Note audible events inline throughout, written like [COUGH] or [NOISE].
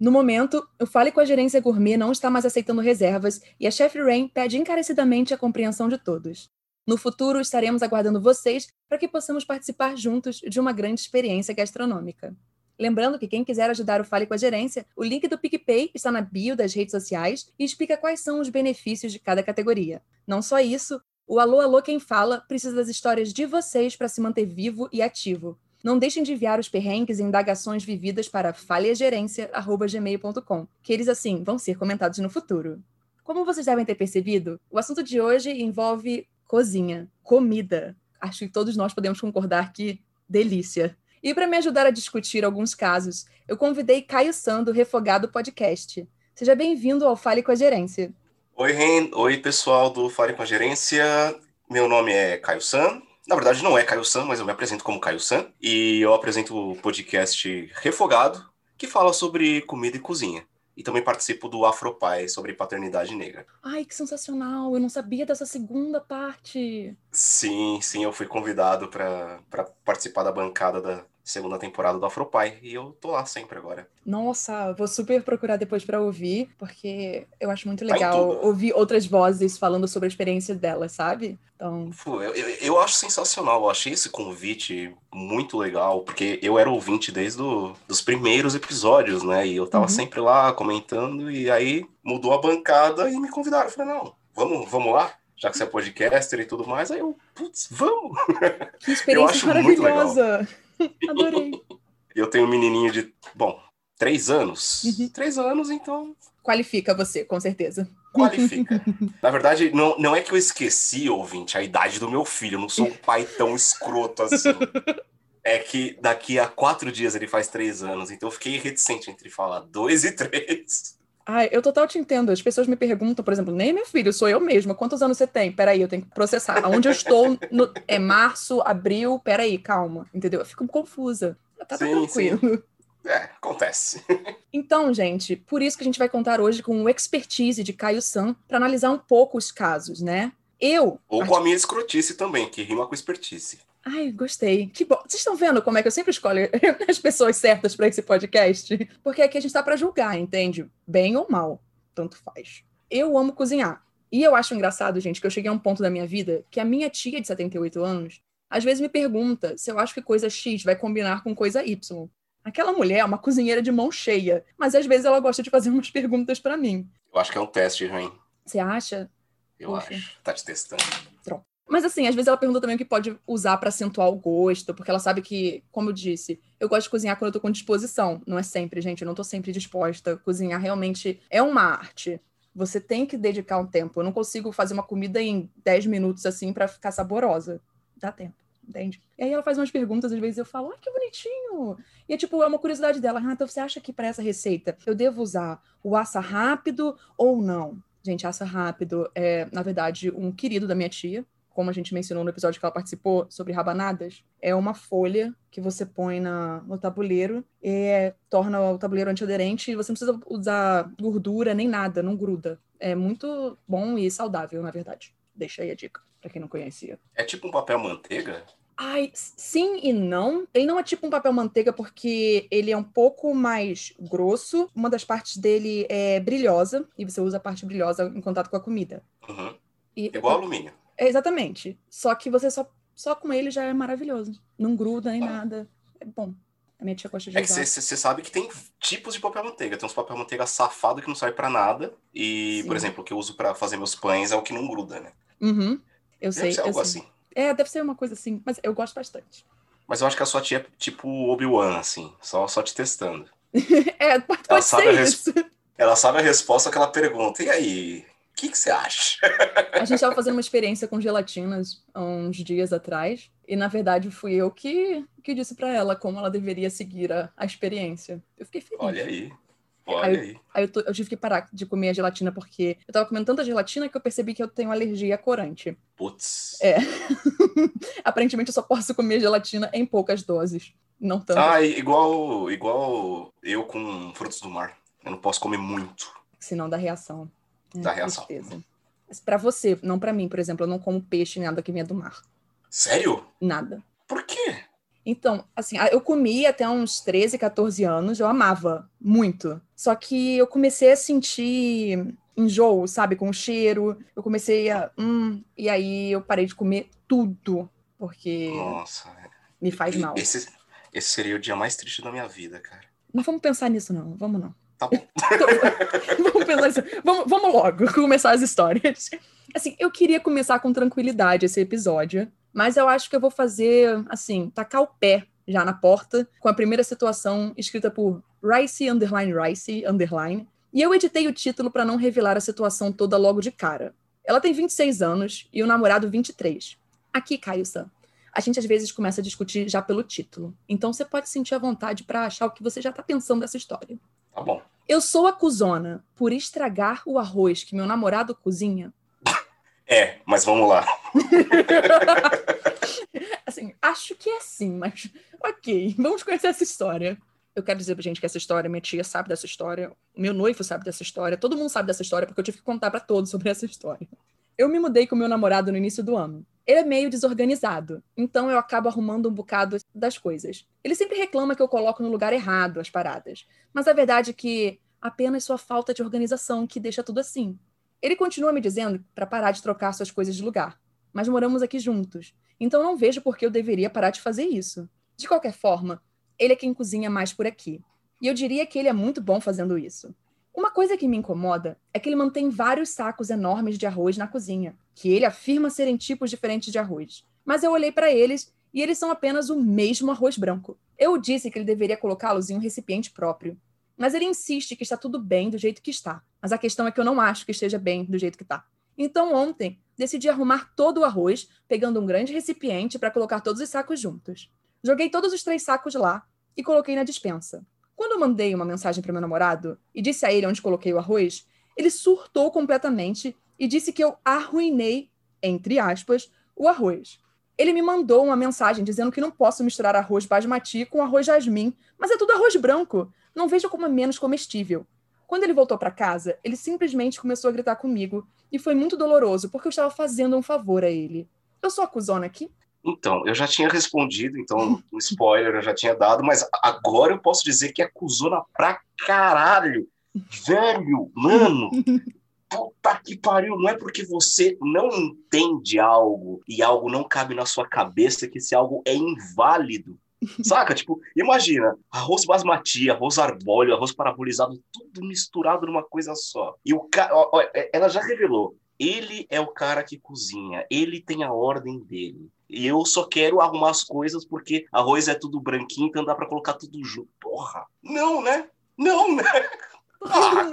No momento, o Fale com a Gerência Gourmet não está mais aceitando reservas e a Chef Rain pede encarecidamente a compreensão de todos. No futuro, estaremos aguardando vocês para que possamos participar juntos de uma grande experiência gastronômica. Lembrando que quem quiser ajudar o Fale com a Gerência, o link do PicPay está na bio das redes sociais e explica quais são os benefícios de cada categoria. Não só isso, o Alô Alô Quem Fala precisa das histórias de vocês para se manter vivo e ativo. Não deixem de enviar os perrengues e indagações vividas para falhagerência.gmail.com, que eles, assim, vão ser comentados no futuro. Como vocês devem ter percebido, o assunto de hoje envolve cozinha, comida. Acho que todos nós podemos concordar que delícia. E para me ajudar a discutir alguns casos, eu convidei Caio Sando, Refogado Podcast. Seja bem-vindo ao Fale com a Gerência. Oi, Ren. Oi, pessoal do Fale com a Gerência. Meu nome é Caio San. Na verdade, não é Caio San, mas eu me apresento como Caio San. E eu apresento o podcast Refogado, que fala sobre comida e cozinha. E também participo do Afropai sobre paternidade negra. Ai, que sensacional! Eu não sabia dessa segunda parte. Sim, sim, eu fui convidado para participar da bancada da, segunda temporada do Afropai. E eu tô lá sempre agora. Nossa, vou super procurar depois para ouvir, porque eu acho muito legal tá ouvir outras vozes falando sobre a experiência delas, sabe? Então... eu, eu, eu, acho sensacional, eu achei esse convite muito legal, porque eu era ouvinte desde do, os primeiros episódios, né? E eu tava uhum. sempre lá comentando, e aí mudou a bancada e me convidaram. Eu falei, não, vamos, vamos lá? já que você é podcaster e tudo mais, aí eu, putz, vamos! Que [LAUGHS] experiência maravilhosa! [LAUGHS] Adorei. Eu tenho um menininho de, bom, três anos. Uhum. Três anos, então. Qualifica você, com certeza. Qualifica. [LAUGHS] Na verdade, não, não é que eu esqueci, ouvinte, a idade do meu filho. Eu não sou um pai tão escroto assim. É que daqui a quatro dias ele faz três anos, então eu fiquei reticente entre falar dois e três. Ai, eu total te entendo. As pessoas me perguntam, por exemplo, nem meu filho, sou eu mesma. Quantos anos você tem? Peraí, eu tenho que processar. Aonde eu estou? No... É março, abril? Peraí, calma. Entendeu? Eu fico confusa. Tá, tá sim, tranquilo. Sim. É, acontece. [LAUGHS] então, gente, por isso que a gente vai contar hoje com o expertise de Caio San para analisar um pouco os casos, né? Eu. Ou com a minha escrotice também, que rima com expertise. Ai, gostei. Que bom. Vocês estão vendo como é que eu sempre escolho [LAUGHS] as pessoas certas para esse podcast? Porque aqui a gente está para julgar, entende? Bem ou mal, tanto faz. Eu amo cozinhar. E eu acho engraçado, gente, que eu cheguei a um ponto da minha vida que a minha tia de 78 anos às vezes me pergunta se eu acho que coisa X vai combinar com coisa Y. Aquela mulher é uma cozinheira de mão cheia, mas às vezes ela gosta de fazer [LAUGHS] umas perguntas para mim. Eu acho que é um teste, ruim. Você acha? Eu Poxa. acho. Tá te testando. Mas assim, às vezes ela pergunta também o que pode usar para acentuar o gosto, porque ela sabe que, como eu disse, eu gosto de cozinhar quando eu tô com disposição. Não é sempre, gente, eu não tô sempre disposta. Cozinhar realmente é uma arte. Você tem que dedicar um tempo. Eu não consigo fazer uma comida em 10 minutos assim para ficar saborosa. Dá tempo, entende? E aí ela faz umas perguntas, às vezes eu falo, ah, que bonitinho. E é tipo, é uma curiosidade dela. Ah, então você acha que para essa receita eu devo usar o assa rápido ou não? Gente, assa rápido é, na verdade, um querido da minha tia, como a gente mencionou no episódio que ela participou sobre rabanadas, é uma folha que você põe na, no tabuleiro e é, torna o tabuleiro antiaderente e você não precisa usar gordura nem nada, não gruda. É muito bom e saudável, na verdade. Deixa aí a dica, para quem não conhecia. É tipo um papel manteiga? Ai, sim e não. Ele não é tipo um papel manteiga porque ele é um pouco mais grosso. Uma das partes dele é brilhosa e você usa a parte brilhosa em contato com a comida. Uhum. E, Igual alumínio. É, exatamente. Só que você só, só com ele já é maravilhoso. Não gruda nem ah. nada. É bom. A minha tia gosta de É que você sabe que tem tipos de papel manteiga. Tem uns papel manteiga safado que não serve para nada. E, Sim. por exemplo, o que eu uso para fazer meus pães é o que não gruda, né? Uhum. Eu deve sei. Ser algo sei. assim. É, deve ser uma coisa assim, mas eu gosto bastante. Mas eu acho que a sua tia é tipo Obi-Wan, assim, só, só te testando. [LAUGHS] é, pode, pode ser isso. Ela sabe a resposta que ela pergunta. E aí, que, que você acha? A gente estava fazendo uma experiência com gelatinas há uns dias atrás, e na verdade fui eu que, que disse para ela como ela deveria seguir a, a experiência. Eu fiquei feliz. Olha aí. Olha aí. Aí, aí eu, tô, eu, tive que parar de comer a gelatina porque eu tava comendo tanta gelatina que eu percebi que eu tenho alergia a corante. Putz. É. [LAUGHS] Aparentemente eu só posso comer gelatina em poucas doses. Não tanto. Ah, igual, igual eu com frutos do mar. Eu não posso comer muito. Senão dá reação. É, da reação. Tristeza. Mas pra você, não para mim, por exemplo, eu não como peixe, nada que venha do mar. Sério? Nada. Por quê? Então, assim, eu comi até uns 13, 14 anos, eu amava muito. Só que eu comecei a sentir enjoo, sabe, com o cheiro. Eu comecei a. Hum, e aí eu parei de comer tudo, porque. Nossa. Me faz mal. Esse, esse seria o dia mais triste da minha vida, cara. Não vamos pensar nisso, não. Vamos não. Tá bom. [LAUGHS] vamos pensar nisso. Vamos, vamos logo começar as histórias. Assim, eu queria começar com tranquilidade esse episódio, mas eu acho que eu vou fazer, assim, tacar o pé já na porta, com a primeira situação escrita por Rice, underline Rice, underline. E eu editei o título para não revelar a situação toda logo de cara. Ela tem 26 anos e o namorado 23. Aqui, Caio-san, a gente às vezes começa a discutir já pelo título. Então você pode sentir a vontade para achar o que você já tá pensando dessa história. Tá bom. Eu sou a cuzona por estragar o arroz que meu namorado cozinha. [LAUGHS] É, mas vamos lá. [LAUGHS] assim, acho que é sim, mas ok, vamos conhecer essa história. Eu quero dizer pra gente que essa história, minha tia sabe dessa história, meu noivo sabe dessa história, todo mundo sabe dessa história, porque eu tive que contar para todos sobre essa história. Eu me mudei com meu namorado no início do ano. Ele é meio desorganizado, então eu acabo arrumando um bocado das coisas. Ele sempre reclama que eu coloco no lugar errado as paradas, mas a verdade é que apenas sua falta de organização que deixa tudo assim. Ele continua me dizendo para parar de trocar suas coisas de lugar, mas moramos aqui juntos, então não vejo por que eu deveria parar de fazer isso. De qualquer forma, ele é quem cozinha mais por aqui, e eu diria que ele é muito bom fazendo isso. Uma coisa que me incomoda é que ele mantém vários sacos enormes de arroz na cozinha, que ele afirma serem tipos diferentes de arroz. Mas eu olhei para eles e eles são apenas o mesmo arroz branco. Eu disse que ele deveria colocá-los em um recipiente próprio, mas ele insiste que está tudo bem do jeito que está. Mas a questão é que eu não acho que esteja bem do jeito que está. Então, ontem, decidi arrumar todo o arroz, pegando um grande recipiente para colocar todos os sacos juntos. Joguei todos os três sacos lá e coloquei na dispensa. Eu mandei uma mensagem para meu namorado e disse a ele onde coloquei o arroz, ele surtou completamente e disse que eu arruinei, entre aspas, o arroz. Ele me mandou uma mensagem dizendo que não posso misturar arroz basmati com arroz jasmim, mas é tudo arroz branco. Não vejo como é menos comestível. Quando ele voltou para casa, ele simplesmente começou a gritar comigo e foi muito doloroso porque eu estava fazendo um favor a ele. Eu sou acusona aqui? Então, eu já tinha respondido, então, um spoiler eu já tinha dado, mas agora eu posso dizer que acusona pra caralho. Velho, mano, [LAUGHS] puta que pariu, não é porque você não entende algo e algo não cabe na sua cabeça que esse algo é inválido. Saca? Tipo, imagina, arroz basmati, arroz arbóleo, arroz parabolizado, tudo misturado numa coisa só. E o cara, ela já revelou, ele é o cara que cozinha, ele tem a ordem dele. E eu só quero arrumar as coisas porque arroz é tudo branquinho, então dá para colocar tudo junto. Porra! Não, né? Não, né? [LAUGHS] Ah,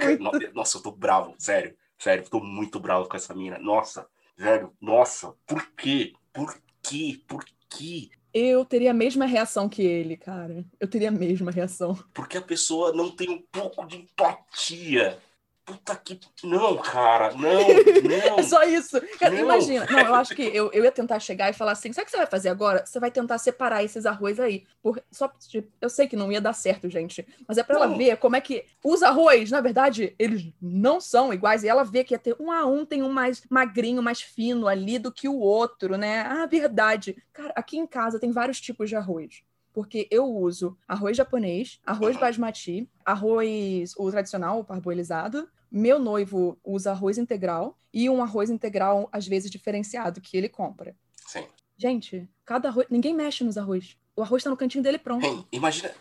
nossa, eu tô bravo, sério. Sério, tô muito bravo com essa mina. Nossa, velho, nossa, por quê? Por quê? Por quê? Eu teria a mesma reação que ele, cara. Eu teria a mesma reação. Porque a pessoa não tem um pouco de empatia. Puta que. Não, cara, não, [LAUGHS] não. é só isso. Não. Imagina. Não, eu acho que eu, eu ia tentar chegar e falar assim: sabe o que você vai fazer agora? Você vai tentar separar esses arroz aí. Por, só, tipo, eu sei que não ia dar certo, gente. Mas é pra ela ver como é que os arroz, na verdade, eles não são iguais. E ela vê que ia ter um a um, tem um mais magrinho, mais fino ali do que o outro, né? Ah, verdade. Cara, aqui em casa tem vários tipos de arroz porque eu uso arroz japonês, arroz basmati, arroz o tradicional, o parboilizado, meu noivo usa arroz integral e um arroz integral, às vezes, diferenciado, que ele compra. Sim. Gente, cada arroz. Ninguém mexe nos arroz. O arroz tá no cantinho dele pronto. Hey, imagina.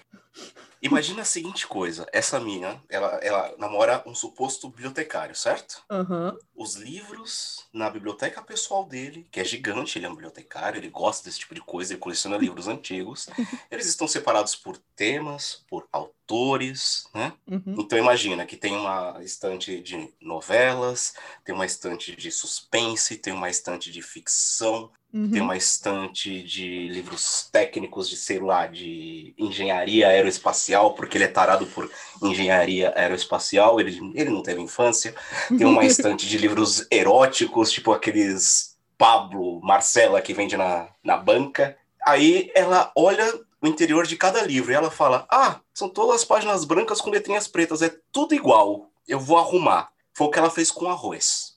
Imagina a seguinte coisa: essa minha, ela, ela namora um suposto bibliotecário, certo? Uhum. Os livros na biblioteca pessoal dele, que é gigante, ele é um bibliotecário, ele gosta desse tipo de coisa, ele coleciona livros antigos. [LAUGHS] Eles estão separados por temas, por autores, né? Uhum. Então imagina que tem uma estante de novelas, tem uma estante de suspense, tem uma estante de ficção, Uhum. tem uma estante de livros técnicos de, sei lá, de engenharia aeroespacial, porque ele é tarado por engenharia aeroespacial, ele, ele não teve infância. Tem uma [LAUGHS] estante de livros eróticos, tipo aqueles Pablo, Marcela que vende na, na banca. Aí ela olha o interior de cada livro e ela fala: Ah, são todas as páginas brancas com letrinhas pretas, é tudo igual. Eu vou arrumar. Foi o que ela fez com arroz.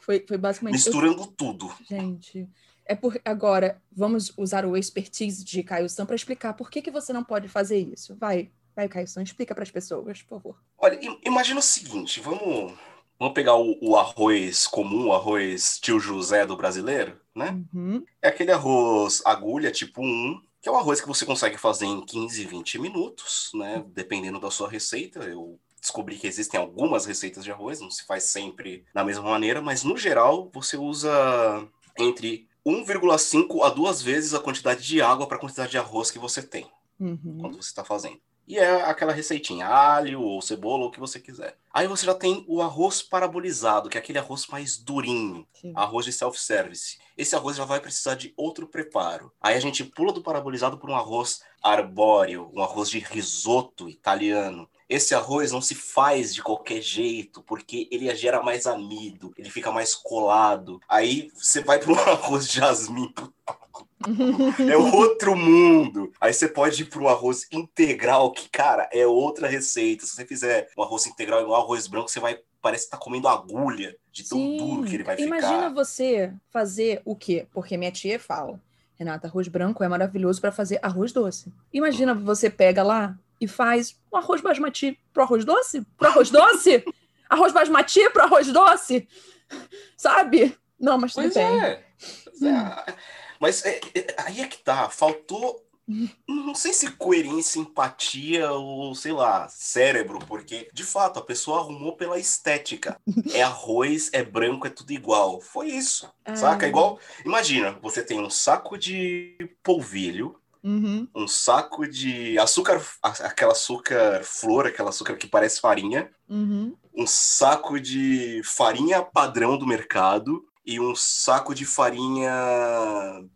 Foi, foi basicamente. Misturando tudo. Gente, É por agora vamos usar o expertise de Caio Sam para explicar por que, que você não pode fazer isso. Vai, vai, Caio Sam, explica para as pessoas, por favor. Olha, imagina o seguinte, vamos Vamos pegar o, o, arroz comum, o arroz tio José do brasileiro, né? Uhum. É aquele arroz agulha tipo 1, que é um arroz que você consegue fazer em 15, 20 minutos, né? Dependendo da sua receita. Eu descobri que existem algumas receitas de arroz, não se faz sempre da mesma maneira, mas no geral você usa entre 1,5 a duas vezes a quantidade de água para a quantidade de arroz que você tem uhum. quando você está fazendo. E é aquela receitinha, alho ou cebola, ou o que você quiser. Aí você já tem o arroz parabolizado, que é aquele arroz mais durinho, Sim. arroz de self-service. Esse arroz já vai precisar de outro preparo. Aí a gente pula do parabolizado para um arroz arbóreo, um arroz de risoto italiano. Esse arroz não se faz de qualquer jeito, porque ele gera mais amido, ele fica mais colado. Aí você vai para [LAUGHS] um arroz de jasmim, é outro mundo. Aí você pode ir para arroz integral, que, cara, é outra receita. Se você fizer um arroz integral igual arroz branco, você vai. Parece que tá comendo agulha de tão Sim. duro que ele vai Imagina ficar. Imagina você fazer o quê? Porque minha tia fala. Renata, arroz branco é maravilhoso para fazer arroz doce. Imagina você pega lá e faz um arroz basmati pro arroz doce? Pro arroz doce? [LAUGHS] arroz basmati pro arroz doce? Sabe? Não, mas tudo pois bem. É. Pois é. Mas é, é, aí é que tá, faltou. Não sei se coerência, empatia ou, sei lá, cérebro, porque, de fato, a pessoa arrumou pela estética. [LAUGHS] É arroz, é branco, é tudo igual. Foi isso, é... saca? Igual, imagina, você tem um saco de polvilho, Uhum. Um saco de açúcar, aquela açúcar flor, aquela açúcar que parece farinha. Uhum. Um saco de farinha padrão do mercado e um saco de farinha,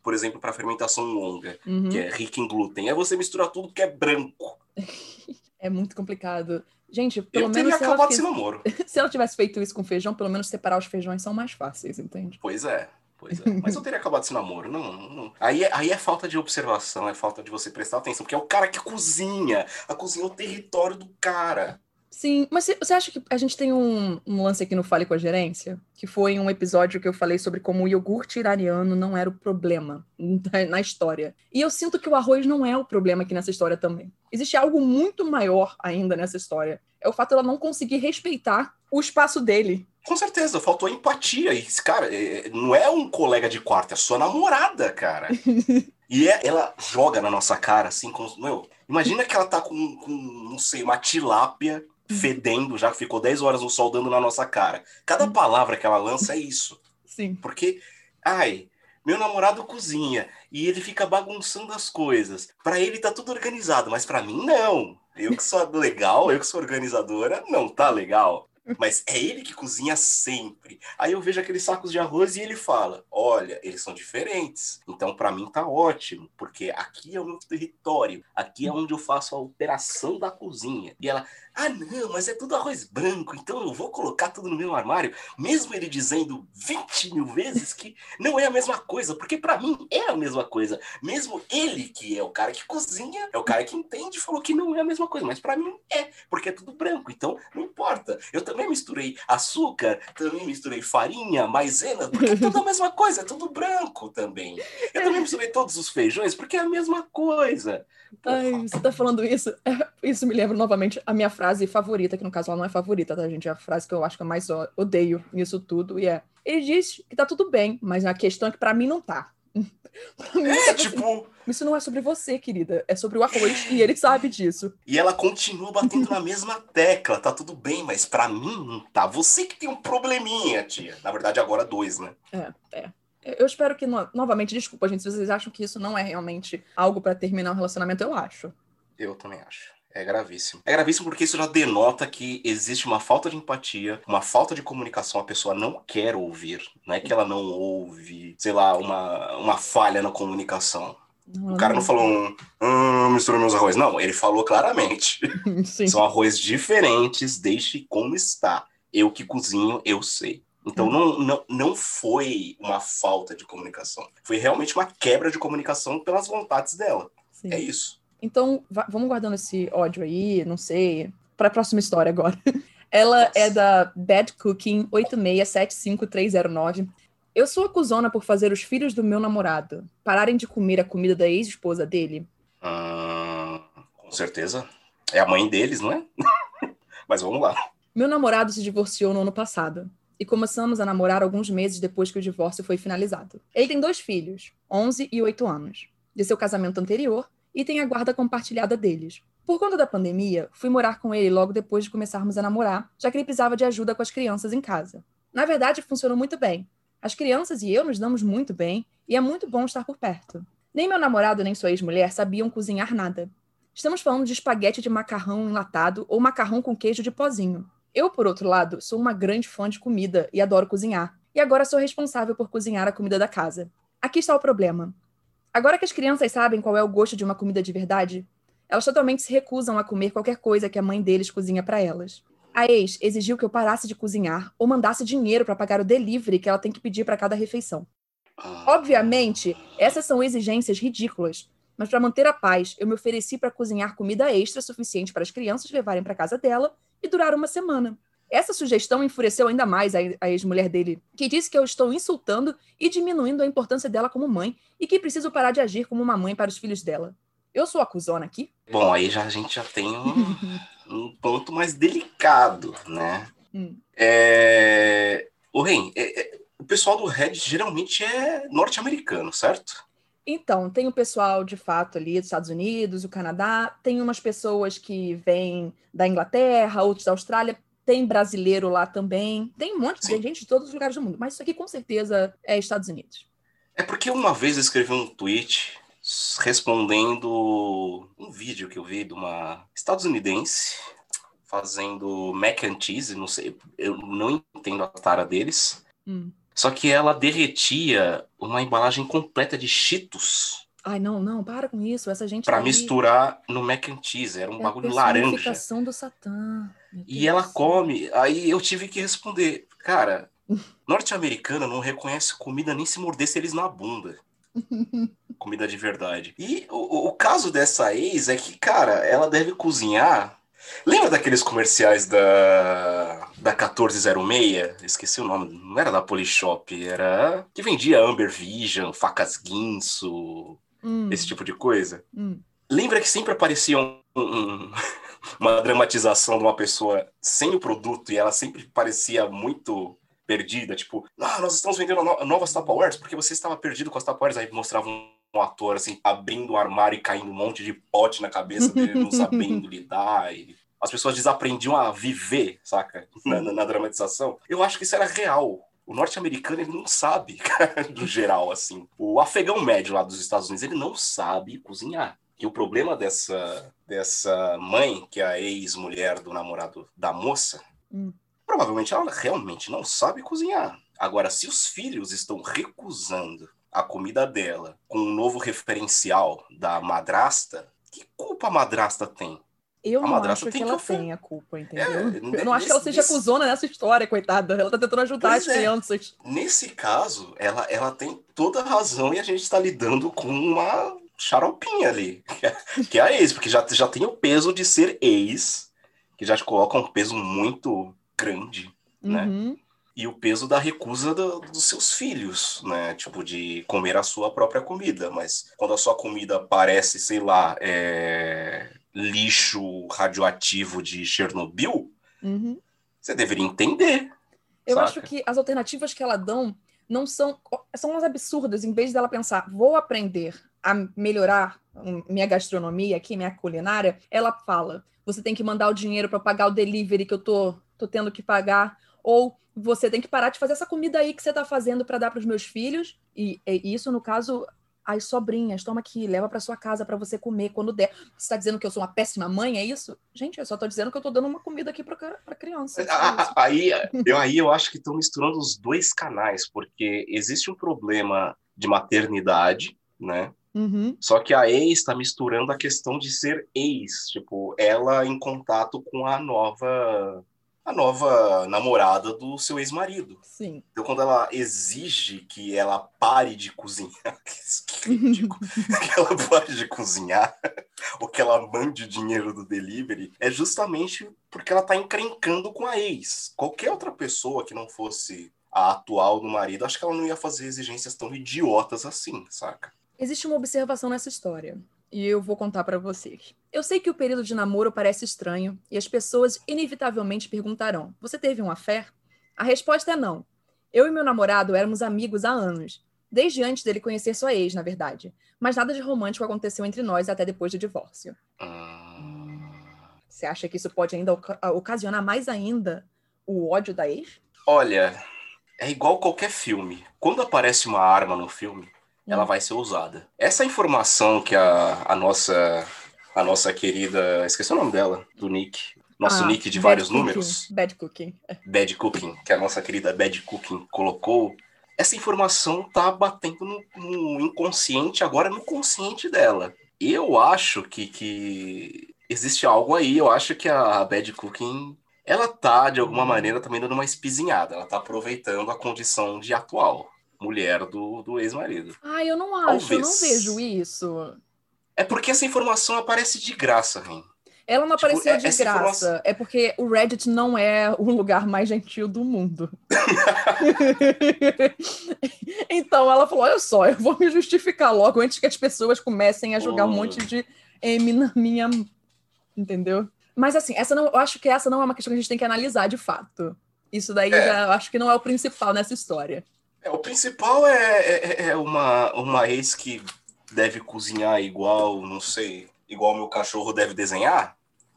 por exemplo, para fermentação longa, uhum. que é rica em glúten. Aí você mistura tudo que é branco. [LAUGHS] é muito complicado. Gente, pelo Eu menos. Se ela, namoro. [LAUGHS] se ela tivesse feito isso com feijão, pelo menos separar os feijões são mais fáceis, entende? Pois é. É. Mas eu teria acabado esse namoro. Não, não. Aí, é, aí é falta de observação, é falta de você prestar atenção, porque é o cara que cozinha. A cozinha é o território do cara. Sim, mas você acha que a gente tem um, um, lance aqui no Fale com a Gerência? Que foi um episódio que eu falei sobre como o iogurte iraniano não era o problema [LAUGHS] na história. E eu sinto que o arroz não é o problema aqui nessa história também. Existe algo muito maior ainda nessa história. É o fato dela não conseguir respeitar o espaço dele. Com certeza, faltou empatia. E, cara, é, não é um colega de quarto, é sua namorada, cara. [LAUGHS] e é, ela joga na nossa cara, assim, como. Meu, imagina que ela tá com, com não sei, uma tilápia fedendo, já que ficou 10 horas no sol dando na nossa cara. Cada palavra que ela lança é isso. Sim. Porque, ai, meu namorado cozinha e ele fica bagunçando as coisas. Para ele tá tudo organizado, mas para mim não. Eu que sou legal, eu que sou organizadora, não tá legal. Mas é ele que cozinha sempre. Aí eu vejo aqueles sacos de arroz e ele fala: Olha, eles são diferentes. Então, para mim, tá ótimo, porque aqui é o meu território. Aqui é onde eu faço a operação da cozinha. E ela: Ah, não, mas é tudo arroz branco, então eu vou colocar tudo no meu armário. Mesmo ele dizendo 20 mil vezes que não é a mesma coisa, porque para mim é a mesma coisa. Mesmo ele, que é o cara que cozinha, é o cara que entende, falou que não é a mesma coisa. Mas para mim é, porque é tudo branco. Então, não importa. Eu também misturei açúcar, também misturei farinha, maisena, porque é tudo a mesma coisa, é tudo branco também. Eu também misturei todos os feijões, porque é a mesma coisa. Ai, você tá falando isso? É, isso me lembra novamente a minha frase favorita, que no caso ela não é favorita, tá, gente? É a frase que eu acho que eu mais odeio nisso tudo, e é: ele diz que tá tudo bem, mas a questão é que para mim não tá. [LAUGHS] é, tipo. Isso não é sobre você, querida. É sobre o arroz e ele sabe disso. E ela continua batendo na mesma tecla. Tá tudo bem, mas para mim não tá. Você que tem um probleminha, tia. Na verdade, agora dois, né? É, é. Eu espero que, novamente, desculpa, gente, se vocês acham que isso não é realmente algo para terminar um relacionamento, eu acho. Eu também acho. É gravíssimo. É gravíssimo porque isso já denota que existe uma falta de empatia, uma falta de comunicação. A pessoa não quer ouvir. Não é que ela não ouve, sei lá, uma, uma falha na comunicação. Não, o cara não, não falou um, mistura meus arroz. Não, ele falou claramente. [LAUGHS] [LAUGHS] São arroz diferentes, deixe como está. Eu que cozinho, eu sei. Então hum. não, não, não foi uma falta de comunicação. Foi realmente uma quebra de comunicação pelas vontades dela. Sim. É isso. Então, vamos guardando esse ódio aí, não sei, para a próxima história agora. [LAUGHS] Ela Nossa. é da Bad Cooking 8675309. Eu sou acusona por fazer os filhos do meu namorado pararem de comer a comida da ex-esposa dele? Hum, com certeza. É a mãe deles, não é? [LAUGHS] Mas vamos lá. Meu namorado se divorciou no ano passado e começamos a namorar alguns meses depois que o divórcio foi finalizado. Ele tem dois filhos, 11 e 8 anos, de seu casamento anterior e tem a guarda compartilhada deles. Por conta da pandemia, fui morar com ele logo depois de começarmos a namorar, já que ele precisava de ajuda com as crianças em casa. Na verdade, funcionou muito bem. As crianças e eu nos damos muito bem e é muito bom estar por perto. Nem meu namorado nem sua ex-mulher sabiam cozinhar nada. Estamos falando de espaguete de macarrão enlatado ou macarrão com queijo de pozinho. Eu, por outro lado, sou uma grande fã de comida e adoro cozinhar. E agora sou responsável por cozinhar a comida da casa. Aqui está o problema. Agora que as crianças sabem qual é o gosto de uma comida de verdade, elas totalmente se recusam a comer qualquer coisa que a mãe deles cozinha para elas. A ex exigiu que eu parasse de cozinhar ou mandasse dinheiro para pagar o delivery que ela tem que pedir para cada refeição. Obviamente, essas são exigências ridículas, mas para manter a paz, eu me ofereci para cozinhar comida extra suficiente para as crianças levarem para casa dela e durar uma semana. Essa sugestão enfureceu ainda mais a ex-mulher dele, que disse que eu estou insultando e diminuindo a importância dela como mãe e que preciso parar de agir como uma mãe para os filhos dela. Eu sou acusona aqui? Bom, aí já, a gente já tem um, [LAUGHS] um ponto mais delicado, né? Hum. É... O Ren, é, é, o pessoal do Red geralmente é norte-americano, certo? Então, tem o pessoal de fato ali dos Estados Unidos, o Canadá, tem umas pessoas que vêm da Inglaterra, outros da Austrália, tem brasileiro lá também, tem um monte Sim. de gente de todos os lugares do mundo, mas isso aqui com certeza é Estados Unidos. É porque uma vez eu escrevi um tweet respondendo um vídeo que eu vi de uma estadunidense fazendo mac and cheese, não sei, eu não entendo a tara deles. Hum. Só que ela derretia uma embalagem completa de Cheetos. Ai, não, não, para com isso. Essa gente. Pra aí... misturar no mac and cheese. Era um é bagulho a laranja. do Satã. E ela come. Aí eu tive que responder, cara, norte-americana não reconhece comida nem se mordesse eles na bunda. [LAUGHS] comida de verdade. E o, o caso dessa ex é que, cara, ela deve cozinhar. Lembra daqueles comerciais da, da 1406? Esqueci o nome. Não era da Polishop, era. que vendia Amber Vision, facas guinso, hum. esse tipo de coisa. Hum. Lembra que sempre aparecia um, um, uma dramatização de uma pessoa sem o produto e ela sempre parecia muito perdida, tipo, ah, nós estamos vendendo no novas Tupperwares porque você estava perdido com as Tupperwares, aí mostrava um ator, assim, abrindo o um armário e caindo um monte de pote na cabeça dele, não sabendo [LAUGHS] lidar, e as pessoas desaprendiam a viver, saca, [LAUGHS] na, na, na dramatização. Eu acho que isso era real, o norte-americano ele não sabe, [LAUGHS] do geral, assim. O afegão médio lá dos Estados Unidos, ele não sabe cozinhar. E o problema dessa, dessa mãe, que é a ex-mulher do namorado da moça, hum provavelmente ela realmente não sabe cozinhar. Agora, se os filhos estão recusando a comida dela com um novo referencial da madrasta, que culpa a madrasta tem? Eu a não acho que ela tem a culpa, entendeu? É, eu não acho que ela seja nesse... acusona nessa história, coitada. Ela tá tentando ajudar pois as é. crianças. Nesse caso, ela, ela tem toda a razão e a gente está lidando com uma xaropinha ali, que [LAUGHS] é, que é a ex, porque já, já tem o peso de ser ex, que já te coloca um peso muito grande, né? uhum. E o peso da recusa do, dos seus filhos, né? Tipo, de comer a sua própria comida. Mas quando a sua comida parece, sei lá, é... lixo radioativo de Chernobyl, uhum. você deveria entender. Eu saca? acho que as alternativas que ela dão não são são umas absurdas. Em vez dela pensar, vou aprender a melhorar minha gastronomia aqui, minha culinária, ela fala: você tem que mandar o dinheiro para pagar o delivery que eu tô tô tendo que pagar, ou você tem que parar de fazer essa comida aí que você tá fazendo para dar para os meus filhos, e, e, isso no caso as sobrinhas, toma aqui, leva para sua casa para você comer quando der. Você está dizendo que eu sou uma péssima mãe, é isso? Gente, eu só tô dizendo que eu tô dando uma comida aqui para criança. Ah, aí, eu, aí eu acho que estão misturando os dois canais, porque existe um problema de maternidade, né? Uhum. Só que a ex está misturando a questão de ser ex, tipo, ela em contato com a nova a nova namorada do seu ex-marido. Sim. Então, quando ela exige que ela pare de cozinhar, [LAUGHS] que [LAUGHS] que ela pare de cozinhar, [LAUGHS] ou que ela mande o dinheiro do delivery, é justamente porque ela tá encrencando com a ex. Qualquer outra pessoa que não fosse a atual do marido, acho que ela não ia fazer exigências tão idiotas assim, saca? Existe uma observação nessa história e eu vou contar para vocês. Eu sei que o período de namoro parece estranho e as pessoas inevitavelmente perguntarão: Você teve uma fé? A resposta é não. Eu e meu namorado éramos amigos há anos, desde antes dele conhecer sua ex, na verdade. Mas nada de romântico aconteceu entre nós até depois do divórcio. Você acha que isso pode ainda ocasionar mais ainda o ódio da ex? Olha, é igual qualquer filme. Quando aparece uma arma no filme, ela vai ser usada. Essa informação que a, a nossa a nossa querida, esqueci o nome dela, do Nick, nosso ah, nick de vários cooking. números. Bad Cooking. Bad Cooking, que a nossa querida Bad Cooking colocou. Essa informação tá batendo no, no inconsciente, agora no consciente dela. Eu acho que, que existe algo aí. Eu acho que a Bad Cooking ela tá, de alguma maneira, também dando uma espizinhada. Ela tá aproveitando a condição de atual mulher do, do ex-marido. Ah, eu não acho, Talvez. eu não vejo isso. É porque essa informação aparece de graça, Rim. Ela não tipo, apareceu é, de graça. Informação... É porque o Reddit não é o lugar mais gentil do mundo. [LAUGHS] então ela falou: olha só, eu vou me justificar logo antes que as pessoas comecem a jogar um monte de M na minha. Entendeu? Mas assim, essa não, eu acho que essa não é uma questão que a gente tem que analisar de fato. Isso daí é. já, eu acho que não é o principal nessa história. É, o principal é, é, é uma, uma ex que deve cozinhar igual, não sei, igual meu cachorro deve desenhar,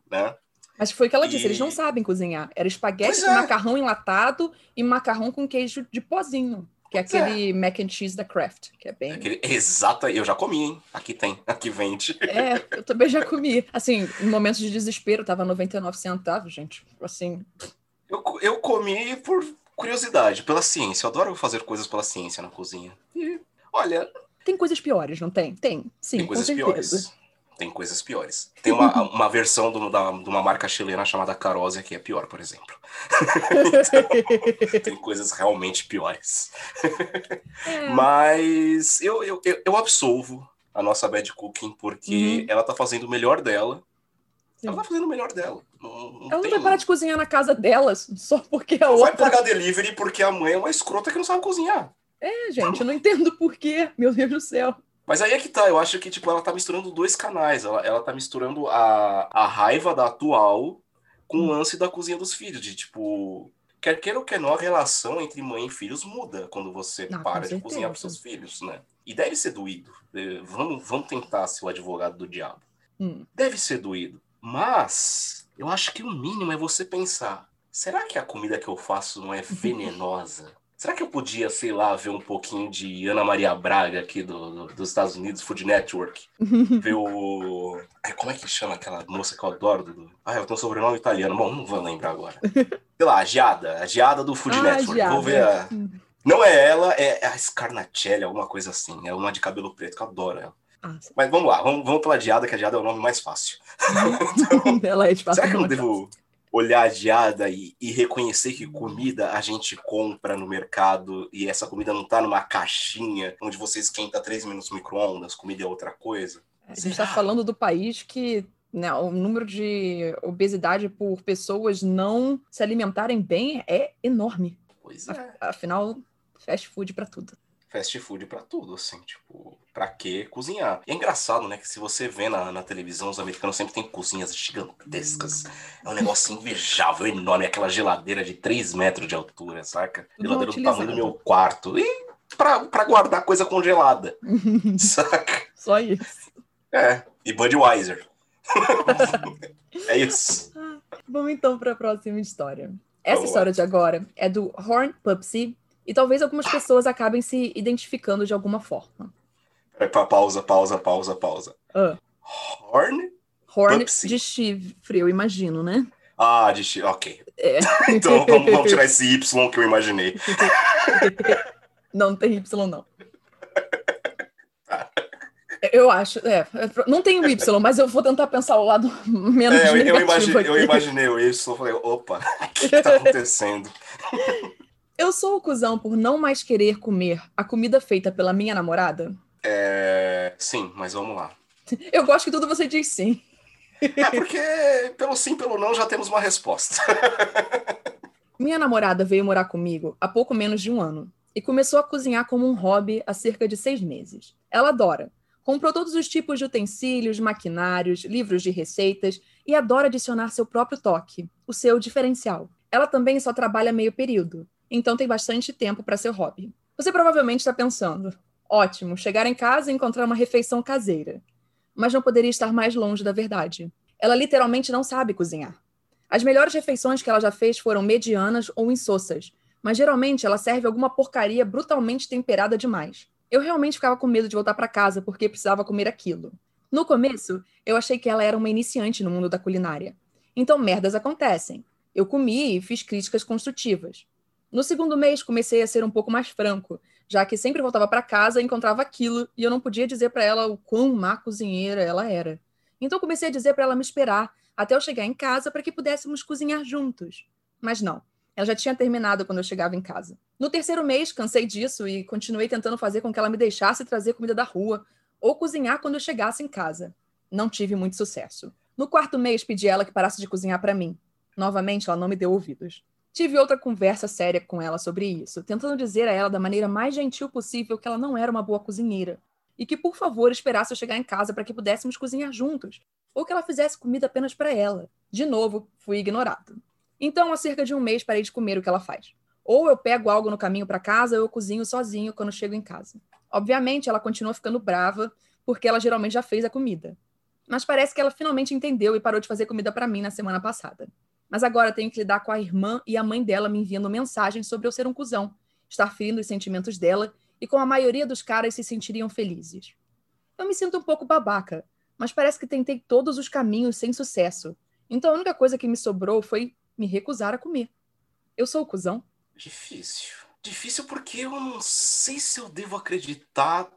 né? Mas foi o que ela e... disse, eles não sabem cozinhar. Era espaguete com é. macarrão enlatado e macarrão com queijo de pozinho. Que é aquele é. mac and cheese da Kraft, que é bem. Aquele, exato, eu já comi, hein? Aqui tem, aqui vende. É, eu também já comi. Assim, em momentos de desespero, tava 99 centavos, gente. Assim. Eu, eu comi por curiosidade, pela ciência. Eu adoro fazer coisas pela ciência na cozinha. E, olha. Tem coisas piores, não tem? Tem, sim. Tem coisas piores. Tem coisas piores. Tem uma, [LAUGHS] uma versão do, da, de uma marca chilena chamada Carosia que é pior, por exemplo. então, [LAUGHS] tem coisas realmente piores. É. Mas eu, eu, eu absolvo a nossa bad cooking porque uhum. ela tá fazendo o melhor dela. Ela tá fazendo o melhor dela. Não, não ela não vai parar de cozinhar na casa delas [LAUGHS] só porque a outra. Vai pagar delivery porque a mãe é uma escrota que não sabe cozinhar. É, gente, eu não entendo por quê. Meu Deus do céu. Mas aí é que tá, eu acho que, tipo, ela tá misturando dois canais. Ela, ela tá misturando a, a raiva da atual com o lance da cozinha dos filhos. De, tipo, quer queira ou quer não, a relação entre mãe e filhos muda quando você ah, para de cozinhar pros seus filhos, né? E deve ser doído. É, vamos, vamos tentar ser o advogado do diabo. Hum. Deve ser doído. Mas eu acho que o mínimo é você pensar: será que a comida que eu faço não é [LAUGHS] venenosa? Será que eu podia, sei lá, ver um pouquinho de Ana Maria Braga aqui do, do dos Estados Unidos, Food Network? [LAUGHS] ver o. Ai, como é que chama aquela moça que eu adoro? Do... Ah, ela tem um sobrenome italiano. Bom, não vou lembrar agora. [LAUGHS] sei lá, a Giada. A Giada do Food ah, Network. Giada. Vou ver a. Não é ela, é a Scarnatelli, alguma coisa assim. É uma de cabelo preto, que eu adoro ela. Ah, Mas vamos lá, vamos, vamos pela Diada, que a Diada é o nome mais fácil. então, [LAUGHS] ela é de fato. Será que eu não devo olhar a Diada e, e, reconhecer que comida a gente compra no mercado e essa comida não tá numa caixinha onde você esquenta três minutos no micro-ondas, comida é outra coisa? A gente está falando do país que né, o número de obesidade por pessoas não se alimentarem bem é enorme. Pois é. Afinal, fast food para tudo fast food para tudo, assim, tipo, pra que cozinhar? E é engraçado, né, que se você vê na, na televisão, os americanos sempre têm cozinhas gigantescas. É um negócio invejável, enorme, aquela geladeira de 3 metros de altura, saca? Geladeira do tamanho do meu quarto. E pra, pra guardar coisa congelada, [LAUGHS] saca? Só isso. É, e Budweiser. [LAUGHS] é isso. Vamos então para a próxima história. Essa Vamos história lá. de agora é do Horn Pupsy e talvez algumas pessoas acabem se identificando de alguma forma. É, pausa, pausa, pausa, pausa. Uh. Horn? Horn Pupsy. de chifre, eu imagino, né? Ah, de chifre, ok. É. [LAUGHS] então vamos, vamos, tirar esse Y que eu imaginei. [LAUGHS] não tem Y, não. [LAUGHS] Eu acho, é. Não tem o Y, mas eu vou tentar pensar o lado menos é, eu. Eu imaginei, eu imaginei o Y, falei, opa, o que, que tá acontecendo? Eu sou o cuzão por não mais querer comer a comida feita pela minha namorada? É. Sim, mas vamos lá. Eu gosto que tudo você diz sim. É porque pelo sim, pelo não já temos uma resposta. [LAUGHS] Minha namorada veio morar comigo há pouco menos de um ano e começou a cozinhar como um hobby há cerca de seis meses. Ela adora. Comprou todos os tipos de utensílios, maquinários, livros de receitas e adora adicionar seu próprio toque, o seu diferencial. Ela também só trabalha meio período, então tem bastante tempo para seu hobby. Você provavelmente está pensando: ótimo, chegar em casa e encontrar uma refeição caseira. Mas não poderia estar mais longe da verdade. Ela literalmente não sabe cozinhar. As melhores refeições que ela já fez foram medianas ou insossas, mas geralmente ela serve alguma porcaria brutalmente temperada demais. Eu realmente ficava com medo de voltar para casa porque precisava comer aquilo. No começo, eu achei que ela era uma iniciante no mundo da culinária. Então, merdas acontecem. Eu comi e fiz críticas construtivas. No segundo mês, comecei a ser um pouco mais franco, já que sempre voltava para casa e encontrava aquilo e eu não podia dizer para ela o quão má cozinheira ela era. Então, comecei a dizer para ela me esperar até eu chegar em casa para que pudéssemos cozinhar juntos. Mas não, ela já tinha terminado quando eu chegava em casa. No terceiro mês, cansei disso e continuei tentando fazer com que ela me deixasse trazer comida da rua ou cozinhar quando eu chegasse em casa. Não tive muito sucesso. No quarto mês, pedi a ela que parasse de cozinhar para mim. Novamente, ela não me deu ouvidos. Tive outra conversa séria com ela sobre isso, tentando dizer a ela da maneira mais gentil possível que ela não era uma boa cozinheira e que, por favor, esperasse eu chegar em casa para que pudéssemos cozinhar juntos, ou que ela fizesse comida apenas para ela. De novo, fui ignorado. Então, há cerca de um mês, parei de comer o que ela faz. Ou eu pego algo no caminho para casa, ou eu cozinho sozinho quando chego em casa. Obviamente, ela continua ficando brava, porque ela geralmente já fez a comida. Mas parece que ela finalmente entendeu e parou de fazer comida para mim na semana passada. Mas agora tenho que lidar com a irmã e a mãe dela me enviando mensagens sobre eu ser um cuzão, estar ferindo os sentimentos dela e como a maioria dos caras se sentiriam felizes. Eu me sinto um pouco babaca, mas parece que tentei todos os caminhos sem sucesso. Então a única coisa que me sobrou foi me recusar a comer. Eu sou o cuzão? Difícil. Difícil porque eu não sei se eu devo acreditar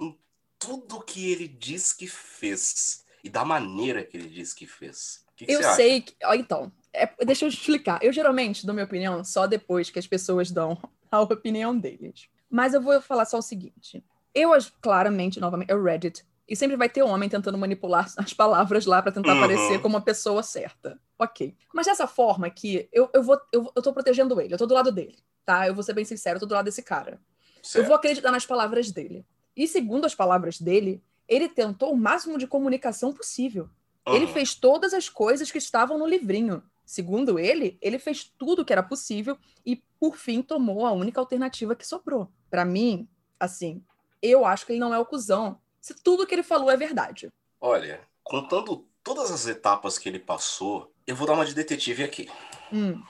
em tudo que ele diz que fez e da maneira que ele diz que fez. Que que eu sei que. Então, é, deixa eu explicar. Eu geralmente dou minha opinião só depois que as pessoas dão a opinião deles. Mas eu vou falar só o seguinte. Eu, claramente, novamente, é o Reddit. E sempre vai ter homem tentando manipular as palavras lá para tentar uhum. parecer como uma pessoa certa. Ok. Mas dessa forma aqui, eu, eu, vou, eu, eu tô protegendo ele, eu tô do lado dele, tá? Eu vou ser bem sincero, eu tô do lado desse cara. Certo. Eu vou acreditar nas palavras dele. E segundo as palavras dele, ele tentou o máximo de comunicação possível. Uhum. Ele fez todas as coisas que estavam no livrinho. Segundo ele, ele fez tudo que era possível e, por fim, tomou a única alternativa que sobrou. Para mim, assim, eu acho que ele não é o cuzão se tudo que ele falou é verdade. Olha, contando todas as etapas que ele passou, eu vou dar uma de detetive aqui. Hum.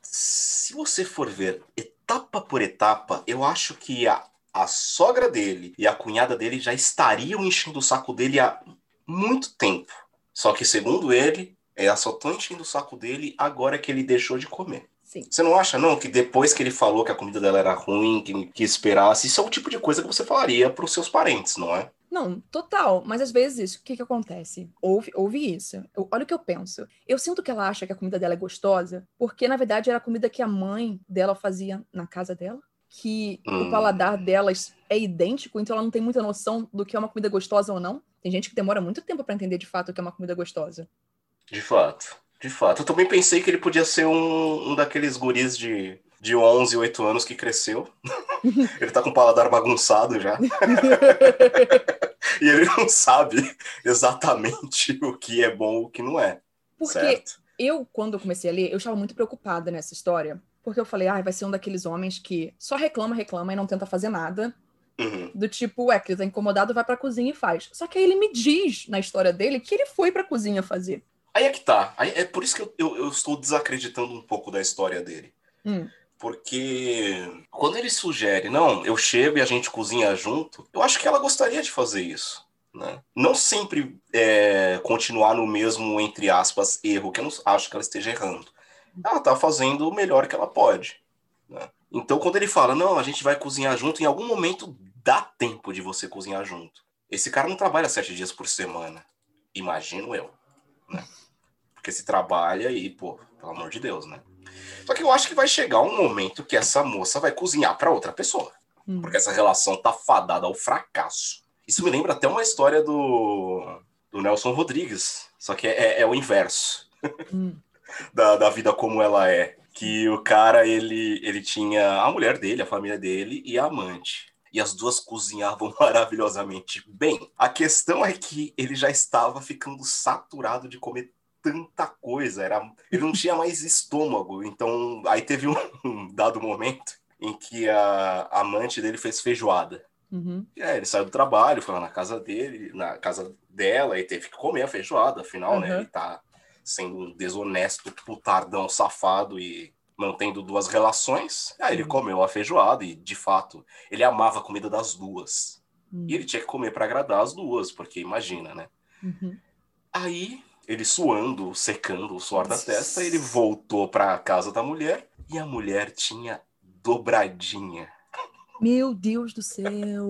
Se você for ver etapa por etapa, eu acho que a, a sogra dele e a cunhada dele já estariam enchendo o saco dele há muito tempo. Só que, segundo ele, elas só estão enchendo o saco dele agora que ele deixou de comer. Sim. Você não acha, não, que depois que ele falou que a comida dela era ruim, que, que esperasse, isso é o tipo de coisa que você falaria para os seus parentes, não é? Não, total. Mas às vezes, o que que acontece? Ouve, ouve isso. Eu, olha o que eu penso. Eu sinto que ela acha que a comida dela é gostosa, porque na verdade era a comida que a mãe dela fazia na casa dela. Que hum. o paladar delas é idêntico, então ela não tem muita noção do que é uma comida gostosa ou não. Tem gente que demora muito tempo para entender de fato o que é uma comida gostosa. De fato, de fato. Eu também pensei que ele podia ser um, um daqueles guris de, de 11, 8 anos que cresceu. [LAUGHS] ele tá com o paladar bagunçado já. [LAUGHS] e ele não sabe exatamente o que é bom e o que não é. Porque certo? eu, quando eu comecei a ler, eu estava muito preocupada nessa história. Porque eu falei, ah, vai ser um daqueles homens que só reclama, reclama e não tenta fazer nada. Uhum. Do tipo, é, que ele tá incomodado, vai pra cozinha e faz. Só que aí ele me diz na história dele que ele foi pra cozinha fazer. Aí é que tá. Aí é por isso que eu, eu, eu estou desacreditando um pouco da história dele. Hum. Porque quando ele sugere, não, eu chego e a gente cozinha junto, eu acho que ela gostaria de fazer isso. Né? Não sempre é, continuar no mesmo, entre aspas, erro, que eu não acho que ela esteja errando. Ela está fazendo o melhor que ela pode. Né? Então, quando ele fala, não, a gente vai cozinhar junto, em algum momento dá tempo de você cozinhar junto. Esse cara não trabalha sete dias por semana. Imagino eu. Né? Porque se trabalha e, pô, pelo amor de Deus, né? Só que eu acho que vai chegar um momento que essa moça vai cozinhar para outra pessoa. Hum. Porque essa relação tá fadada ao fracasso. Isso me lembra até uma história do, do Nelson Rodrigues. Só que é, é o inverso. Hum. [LAUGHS] da, da vida como ela é. que o cara, ele, ele tinha a mulher dele, a família dele e a amante. E as duas cozinhavam [LAUGHS] maravilhosamente bem. A questão é que ele já estava ficando saturado de comer tanta coisa, era, ele não tinha mais estômago. Então, aí teve um, [LAUGHS] um dado momento em que a, a amante dele fez feijoada. Uhum. E aí ele saiu do trabalho, foi lá na casa dele, na casa dela, e teve que comer a feijoada, afinal, uhum. né? Ele tá sendo um desonesto, putardão, safado e mantendo duas relações. Aí ele comeu a feijoada e, de fato, ele amava a comida das duas. Uhum. E ele tinha que comer para agradar as duas, porque imagina, né? Uhum. Aí, ele suando, secando o suor da testa, ele voltou para casa da mulher e a mulher tinha dobradinha. Meu Deus do céu!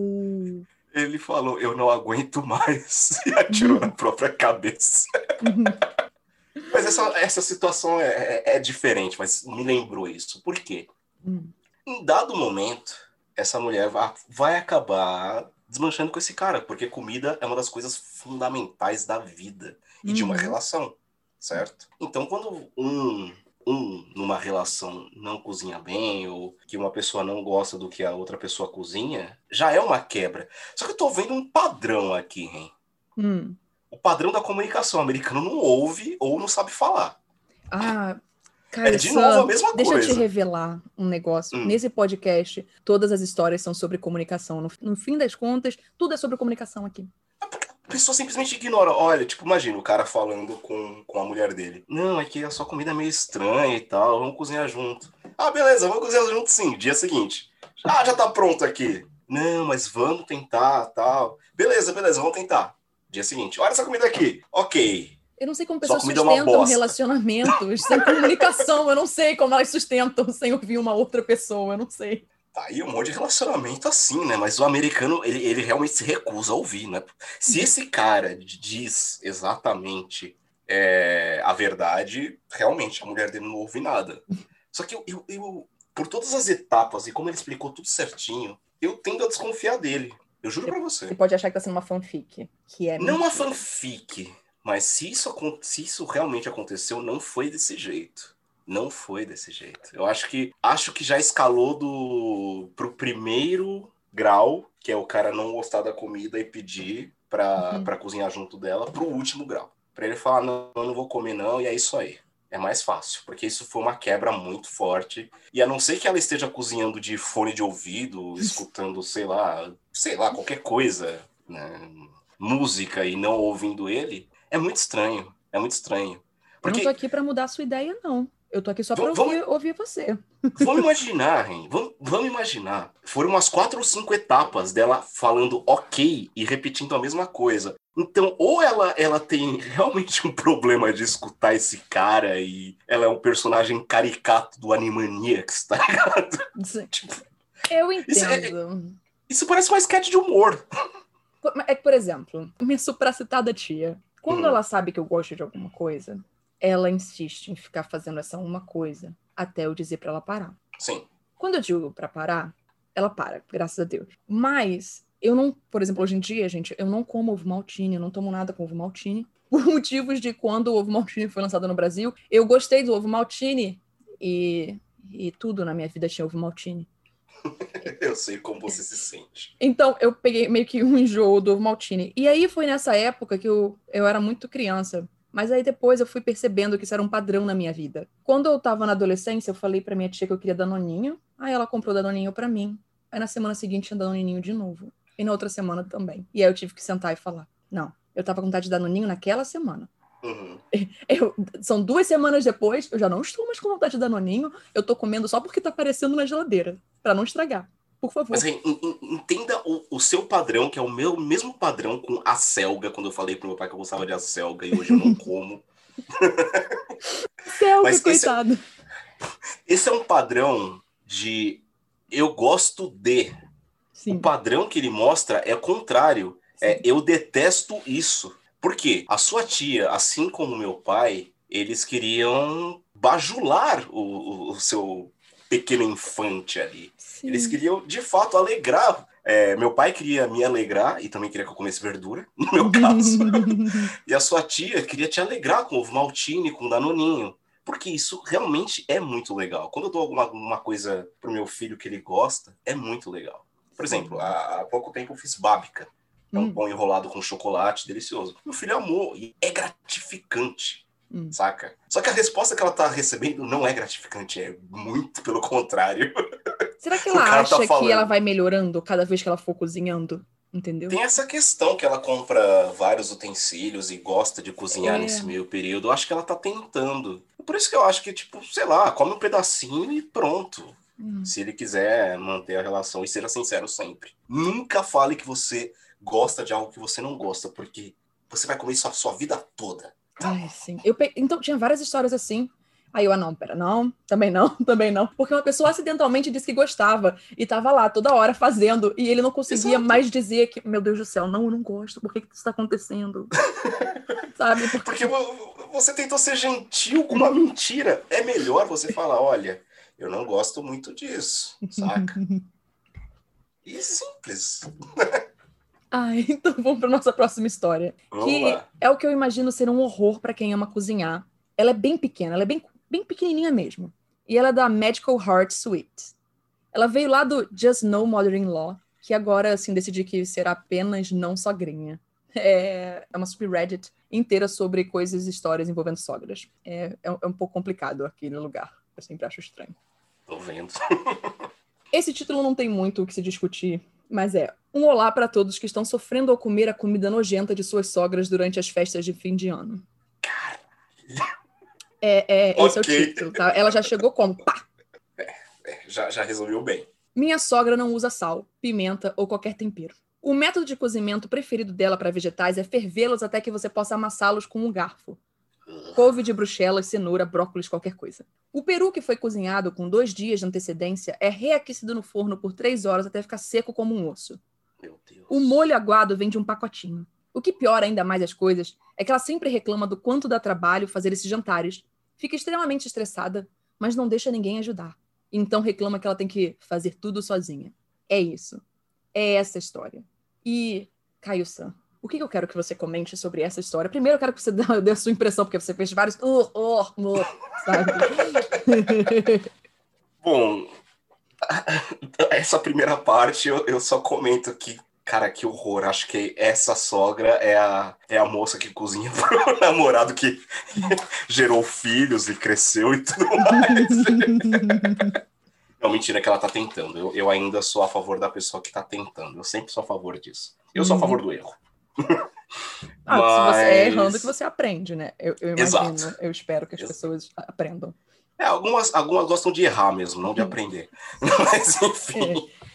Ele falou: Eu não aguento mais. [LAUGHS] E atirou na própria cabeça. [LAUGHS] Mas essa, essa situação é, é, é, diferente, mas me lembrou isso. Por quê? Hum. Em dado momento, essa mulher vai, vai acabar desmanchando com esse cara, porque comida é uma das coisas fundamentais da vida e de uma Uhum. relação, certo? Então, quando um, um numa relação não cozinha bem ou que uma pessoa não gosta do que a outra pessoa cozinha, já é uma quebra. Só que eu tô vendo um padrão aqui, hein? Hum. O padrão da comunicação. O americano não ouve ou não sabe falar. Ah, cara, É de novo a mesma deixa coisa. eu te revelar um negócio. Hum. Nesse podcast, todas as histórias são sobre comunicação. No, no fim das contas, tudo é sobre comunicação aqui. Pessoa simplesmente ignora. Olha, tipo, imagina o cara falando com, com a mulher dele. Não, é que a sua comida é meio estranha e tal, vamos cozinhar junto. Ah, beleza, vamos cozinhar junto sim. Dia seguinte. Ah, já tá pronto aqui. Não, mas vamos tentar, tal. Beleza, beleza, vamos tentar. Dia seguinte. Olha essa comida aqui. Ok. Eu não sei como pessoas é sustentam relacionamentos sem comunicação. Eu não sei como elas sustentam sem ouvir uma outra pessoa. Eu não sei. Tá aí um monte de relacionamento assim, né? Mas o americano, ele, ele realmente se recusa a ouvir, né? Se esse cara diz exatamente é, a verdade, realmente a mulher dele não ouve nada. Só que eu, eu, eu, por todas as etapas e como ele explicou tudo certinho, eu tendo a desconfiar dele. Eu juro pra você. Você pode achar que tá sendo uma fanfic. Que é Não uma mentira. fanfic, mas se isso, se isso realmente aconteceu, não foi desse jeito. Não foi desse jeito. Eu acho que acho que já escalou do pro primeiro grau, que é o cara não gostar da comida e pedir pra, Uhum. pra cozinhar junto dela, pro último grau. Pra ele falar, não, eu não vou comer não, e é isso aí. É mais fácil, porque isso foi uma quebra muito forte. E a não ser que ela esteja cozinhando de fone de ouvido, [LAUGHS] escutando, sei lá, sei lá, qualquer coisa, né? música e não ouvindo ele, é muito estranho. É muito estranho. Eu Porque não tô aqui pra mudar a sua ideia, não. Eu tô aqui só pra Vamos- ouvir, ouvir você. [LAUGHS] vamos imaginar, hein? Vamos, vamos imaginar. Foram umas quatro ou cinco etapas dela falando ok e repetindo a mesma coisa. Então, ou ela, ela tem realmente um problema de escutar esse cara e ela é um personagem caricato do Animaniacs, tá ligado? [LAUGHS] Tipo, Eu Isso é- entendo. isso parece uma sketch de humor. É que, por exemplo, minha supracitada tia, quando Hum. ela sabe que eu gosto de alguma coisa, ela insiste em ficar fazendo essa uma coisa até eu dizer pra ela parar. Sim. Quando eu digo pra parar, ela para, graças a Deus. Mas eu não, por exemplo, hoje em dia, gente, eu não como ovo maltine, eu não tomo nada com ovo maltine. [LAUGHS] Por motivos de quando o ovo maltine foi lançado no Brasil, eu gostei do ovo maltine e, e tudo na minha vida tinha ovo maltine. [LAUGHS] Eu sei como você se sente. Então, eu peguei meio que um enjoo do ovo maltine. E aí foi nessa época que eu, eu era muito criança. Mas aí depois eu fui percebendo que isso era um padrão na minha vida. Quando eu tava na adolescência, eu falei pra minha tia que eu queria danoninho. Aí ela comprou danoninho pra mim. Aí na semana seguinte tinha danoninho de novo. E na outra semana também. E aí eu tive que sentar e falar: Não, eu tava com vontade de danoninho naquela semana. Uhum. [LAUGHS] Eu- são duas semanas depois, eu já não estou mais com vontade de danoninho. Eu tô comendo só porque tá aparecendo na geladeira. Pra não estragar. Por favor. Mas en- en- entenda o, o seu padrão, que é o meu mesmo padrão com a selga, quando eu falei pro meu pai que eu gostava de acelga e hoje eu não como. [LAUGHS] Céu, mas que esse- coitado. Esse é um padrão de eu gosto de. Sim. O padrão que ele mostra é o contrário. É eu detesto isso. Por quê? A sua tia, assim como meu pai, eles queriam bajular o, o- o seu pequeno infante ali. Sim. Eles queriam, de fato, alegrar. É, meu pai queria me alegrar e também queria que eu comesse verdura, [LAUGHS] no meu caso. [LAUGHS] e a sua tia queria te alegrar com ovo maltine, com danoninho. Porque isso realmente é muito legal. Quando eu dou alguma, alguma coisa pro meu filho que ele gosta, é muito legal. Por exemplo, há, há pouco tempo eu fiz bábica. É um Hum. pão enrolado com chocolate, delicioso. Meu filho amou e é gratificante, Hum. saca? Só que a resposta que ela tá recebendo não é gratificante, é muito pelo contrário. [LAUGHS] Será que ela cara acha tá que ela vai melhorando cada vez que ela for cozinhando? Entendeu? Tem essa questão que ela compra vários utensílios e gosta de cozinhar É. nesse meio período. Eu acho que ela tá tentando. Por isso que eu acho que, tipo, sei lá, come um pedacinho e pronto. Hum. Se ele quiser manter a relação e ser sincero sempre. Nunca fale que você gosta de algo que você não gosta, porque você vai comer isso a sua vida toda. Ai, sim. Eu pe... Então, tinha várias histórias assim. Aí eu, ah, não, pera, não, também não, [LAUGHS] também não. Porque uma pessoa acidentalmente disse que gostava e tava lá toda hora fazendo e ele não conseguia Exato. mais dizer que, meu Deus do céu, não, eu não gosto, por que, que isso tá acontecendo? [LAUGHS] Sabe? Porque Porque vo- você tentou ser gentil com uma mentira. É melhor você falar, olha, eu não gosto muito disso, saca? [LAUGHS] E simples. Ai, então vamos para nossa próxima história. Vamos que lá. é o que eu imagino ser um horror para quem ama cozinhar. Ela é bem pequena, ela é bem, bem pequenininha mesmo. E ela é da Magical Heart Suite. Ela veio lá do Just No Mother-in-Law, que agora, assim, decidi que será apenas não sogrinha. É, é uma subreddit inteira sobre coisas e histórias envolvendo sogras. É, é, um- é um pouco complicado aqui no lugar. Eu sempre acho estranho. Tô vendo. [LAUGHS] Esse título não tem muito o que se discutir, mas é um olá para todos que estão sofrendo ao comer a comida nojenta de suas sogras durante as festas de fim de ano. É, é, esse é o título, tá? Ela já chegou como? Pá! É, já, já resolveu bem. Minha sogra não usa sal, pimenta ou qualquer tempero. O método de cozimento preferido dela para vegetais é fervê-los até que você possa amassá-los com um garfo. Couve de bruxelas, cenoura, brócolis, qualquer coisa. O peru que foi cozinhado com dois dias de antecedência é reaquecido no forno por três horas até ficar seco como um osso. Meu Deus. O molho aguado vem de um pacotinho. O que piora ainda mais as coisas é que ela sempre reclama do quanto dá trabalho fazer esses jantares. Fica extremamente estressada, mas não deixa ninguém ajudar. Então reclama que ela tem que fazer tudo sozinha. É isso. É essa história. E, Caio San, o que eu quero que você comente sobre essa história? Primeiro, eu quero que você [LAUGHS] dê a sua impressão, porque você fez vários. Uh, uh, uh, sabe? [LAUGHS] Bom, [LAUGHS] essa primeira parte eu, eu só comento que, cara, que horror. Acho que essa sogra é a, é a moça que cozinha [LAUGHS] pro namorado que [LAUGHS] gerou filhos e cresceu e tudo mais. [LAUGHS] Não, mentira que ela tá tentando. Eu, eu ainda sou a favor da pessoa que tá tentando. Eu sempre sou a favor disso. Eu sou a favor do erro. Ah, se você é Mas- errando que você aprende, né? Eu, eu imagino, Exato. eu espero que as Exato. pessoas aprendam. É, algumas, algumas gostam de errar mesmo, não de aprender. Mas, enfim. É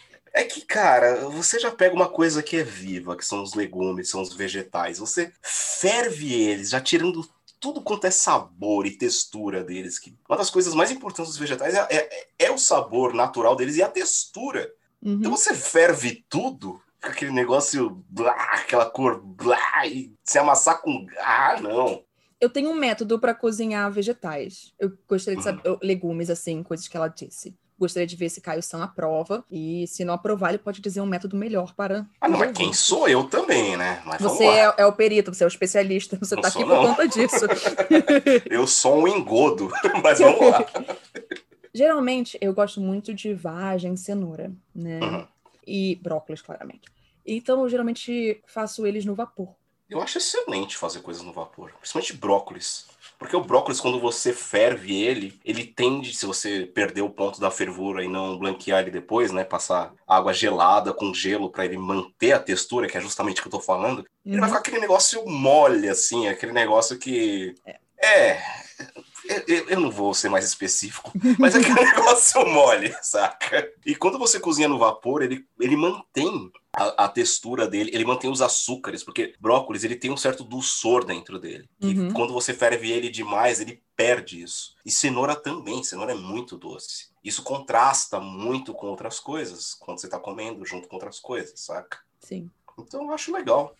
que, cara, você já pega uma coisa que é viva, que são os legumes, são os vegetais. Você ferve eles, já tirando tudo quanto é sabor e textura deles. Que uma das coisas mais importantes dos vegetais é, é- é o sabor natural deles e a textura. Uhum. Então você ferve tudo, aquele negócio, blá, aquela cor, blá, e se amassar com. Ah, não. Eu tenho um método para cozinhar vegetais. Eu gostaria de Uhum. saber, eu- legumes, assim, coisas que ela disse. Gostaria de ver se Caio San aprova. E se não aprovar, ele pode dizer um método melhor para. Ah, não, mas quem sou eu também, né? Mas Você é, é o perito, você é o especialista, você Não tá aqui por não. conta disso. [LAUGHS] Eu sou um engodo, [LAUGHS] mas vamos lá. [LAUGHS] Geralmente, eu gosto muito de vagem, cenoura, né? Uhum. E brócolis, claramente. Então, eu geralmente faço eles no vapor. Eu acho excelente fazer coisas no vapor, principalmente brócolis. Porque o brócolis, quando você ferve ele, ele tende, se você perder o ponto da fervura e não blanquear ele depois, né? Passar água gelada com gelo para ele manter a textura, que é justamente o que eu tô falando, ele vai Uhum. ficar aquele negócio mole, assim, aquele negócio que. É. eu- eu, eu não vou ser mais específico, mas é aquele [LAUGHS] negócio mole, saca? E quando você cozinha no vapor, ele, ele mantém a, a textura dele, ele mantém os açúcares, porque brócolis ele tem um certo dulçor dentro dele. E Uhum. quando você ferve ele demais, ele perde isso. E cenoura também, cenoura é muito doce. Isso contrasta muito com outras coisas, quando você tá comendo junto com outras coisas, saca? Sim. Então eu acho legal.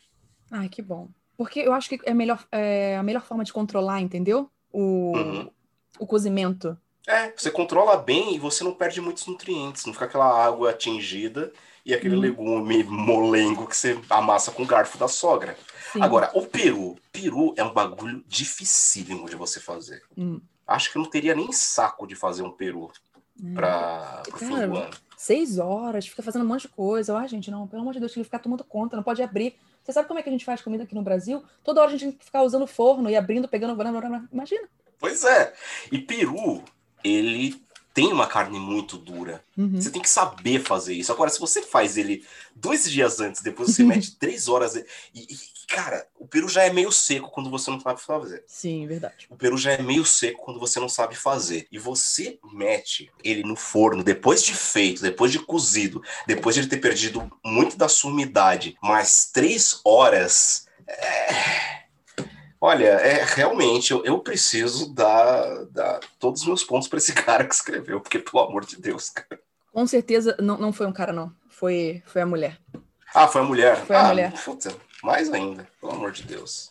Ai, que bom. Porque eu acho que é, melhor, é a melhor forma de controlar, entendeu? O, Uhum. o cozimento. É, você controla bem e você não perde muitos nutrientes, não fica aquela água atingida e aquele Uhum. legume molengo que você amassa com o garfo da sogra. Sim. Agora, o peru. Peru é um bagulho dificílimo de você fazer. Hum. acho que eu não teria nem saco de fazer um peru É. para o fim do Cara, ano. Seis horas, fica fazendo um monte de coisa. Ah, gente, não, pelo amor de Deus, tem que ficar tomando conta, não pode abrir. Você sabe como é que a gente faz comida aqui no Brasil? Toda hora a gente tem que ficar usando forno e abrindo, pegando. Imagina. Pois é. E peru, ele tem uma carne muito dura. Uhum. Você tem que saber fazer isso. Agora, se você faz ele dois dias antes, depois você mete [LAUGHS] três horas. E, e, cara, o peru já é meio seco quando você não sabe fazer. Sim, verdade. O peru já é meio seco quando você não sabe fazer. E você mete ele no forno, depois de feito, depois de cozido, depois de ele ter perdido muito da sua umidade, mais três horas. é- Olha, é realmente eu, eu preciso dar, dar todos os meus pontos para esse [LAUGHS] cara que escreveu, porque pelo amor de Deus, cara. Com certeza não, não foi um cara, não. Foi, foi a mulher. Ah, foi a mulher. Foi a ah, mulher. Puta, mais ainda, pelo amor de Deus.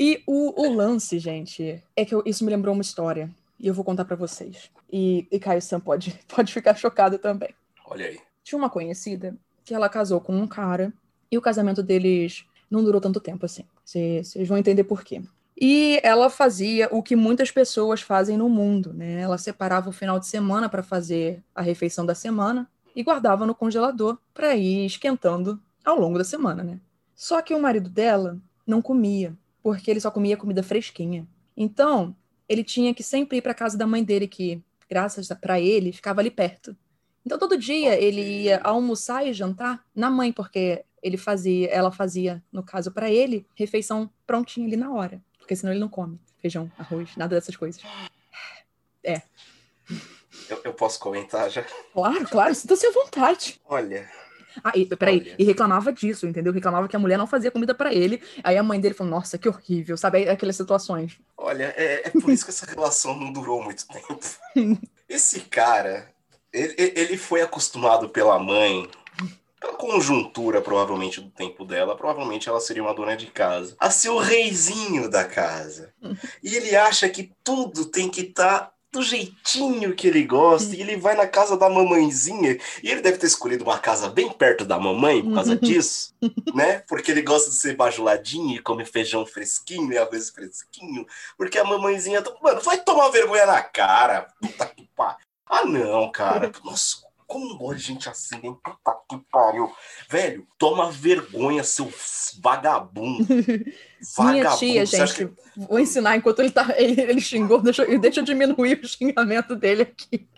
E o, o lance, gente, é que eu- isso me lembrou uma história. E eu vou contar pra vocês. E, e Caio Sam pode, [LAUGHS] pode ficar chocado também. Olha aí. Tinha uma conhecida que ela casou com um cara e o casamento deles não durou tanto tempo assim. Vocês vão entender por quê. E ela fazia o que muitas pessoas fazem no mundo, né? Ela separava o final de semana para fazer a refeição da semana e guardava no congelador para ir esquentando ao longo da semana, né? Só que o marido dela não comia, porque ele só comia comida fresquinha. Então, ele tinha que sempre ir para casa da mãe dele, que, graças para ele, ficava ali perto. Então, todo dia Ok. ele ia almoçar e jantar na mãe, porque ele fazia, ela fazia, no caso para ele, refeição prontinha ali na hora, porque senão ele não come feijão, arroz, nada dessas coisas. Eu, eu posso comentar já? Claro, claro, sinta-se à vontade. Olha, Ah, e, peraí, Olha. e reclamava disso, entendeu? Reclamava que a mulher não fazia comida para ele. Aí a mãe dele falou: Nossa, que horrível, sabe? Aquelas situações. olha, é, é por isso que essa relação não durou muito tempo. [LAUGHS] Esse cara, ele, ele foi acostumado pela mãe, pela conjuntura, provavelmente, do tempo dela, provavelmente ela seria uma dona de casa, a ser o reizinho da casa. E ele acha que tudo tem que estar do jeitinho que ele gosta, e ele vai na casa da mamãezinha, e ele deve ter escolhido uma casa bem perto da mamãe por causa disso, né? Porque ele gosta de ser bajuladinho e come feijão fresquinho e arroz fresquinho, porque a mamãezinha, tá- mano, vai tomar vergonha na cara, puta que pariu. Ah, não, cara, [LAUGHS] nossa, como não gosta de gente assim, hein? Puta que pariu. Velho, toma vergonha, seu vagabundo. [LAUGHS] Minha Vagabundo. tia, Você gente, vou ensinar enquanto ele tá. Ele, ele xingou, deixa, eu- deixa eu diminuir o xingamento dele aqui.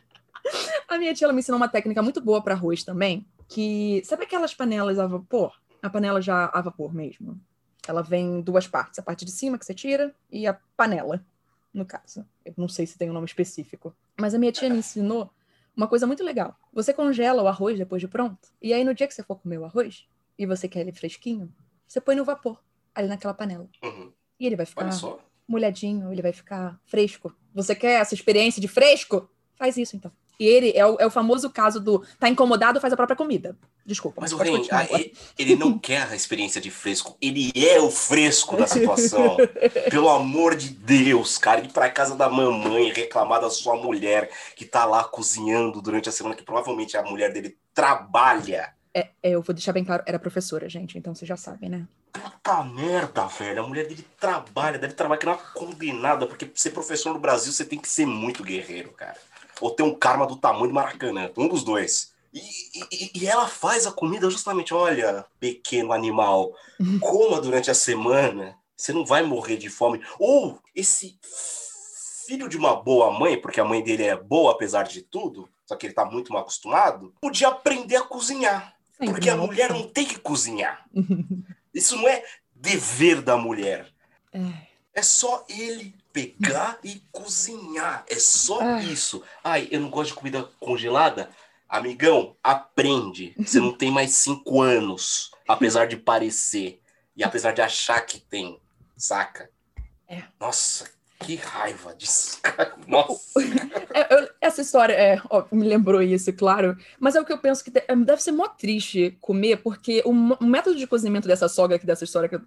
A minha tia ela me ensinou uma técnica muito boa para arroz também. Que. Sabe aquelas panelas a vapor? A panela já a vapor mesmo. Ela vem em duas partes. A parte de cima que você tira e a panela, no caso. Eu não sei se tem um nome específico. Mas a minha tia me ensinou uma coisa muito legal. Você congela o arroz depois de pronto. E aí, no dia que você for comer o arroz, e você quer ele fresquinho, você põe no vapor, ali naquela panela. Uhum. E ele vai ficar molhadinho, ele vai ficar fresco. Você quer essa experiência de fresco? Faz isso, então. E ele é o, é o famoso caso do tá incomodado, faz a própria comida. Desculpa, Mas Ren, ah, ele, não [LAUGHS] quer a experiência de fresco, ele é o fresco da situação. [LAUGHS] Pelo amor de Deus, cara, ir pra casa da mamãe reclamar da sua mulher que tá lá cozinhando durante a semana, que provavelmente a mulher dele trabalha. É, é, eu vou deixar bem claro, era professora, gente, então vocês já sabem, né? Puta merda, velho. A mulher dele trabalha, deve trabalhar que não é uma condenada, porque ser professor no Brasil você tem que ser muito guerreiro, cara. Ou ter um karma do tamanho do Maracanã, um dos dois. E, e- e ela faz a comida justamente, olha, pequeno animal, coma durante a semana, você não vai morrer de fome. Ou esse filho de uma boa mãe, porque a mãe dele é boa apesar de tudo, só que ele tá muito mal acostumado, podia aprender a cozinhar. Porque a mulher não tem que cozinhar. [LAUGHS] Isso não é dever da mulher. É. É só ele pegar e cozinhar. É só Ah. isso. Ai, eu não gosto de comida congelada. Amigão, aprende. Você não tem mais cinco anos, apesar de parecer. E apesar de achar que tem. Saca? É. Nossa, que raiva disso. [LAUGHS] Nossa. É, essa história é, ó, me lembrou isso, claro. Mas é o que eu penso que de- deve ser mó triste comer, porque o, método de cozimento dessa sogra aqui, dessa história que eu,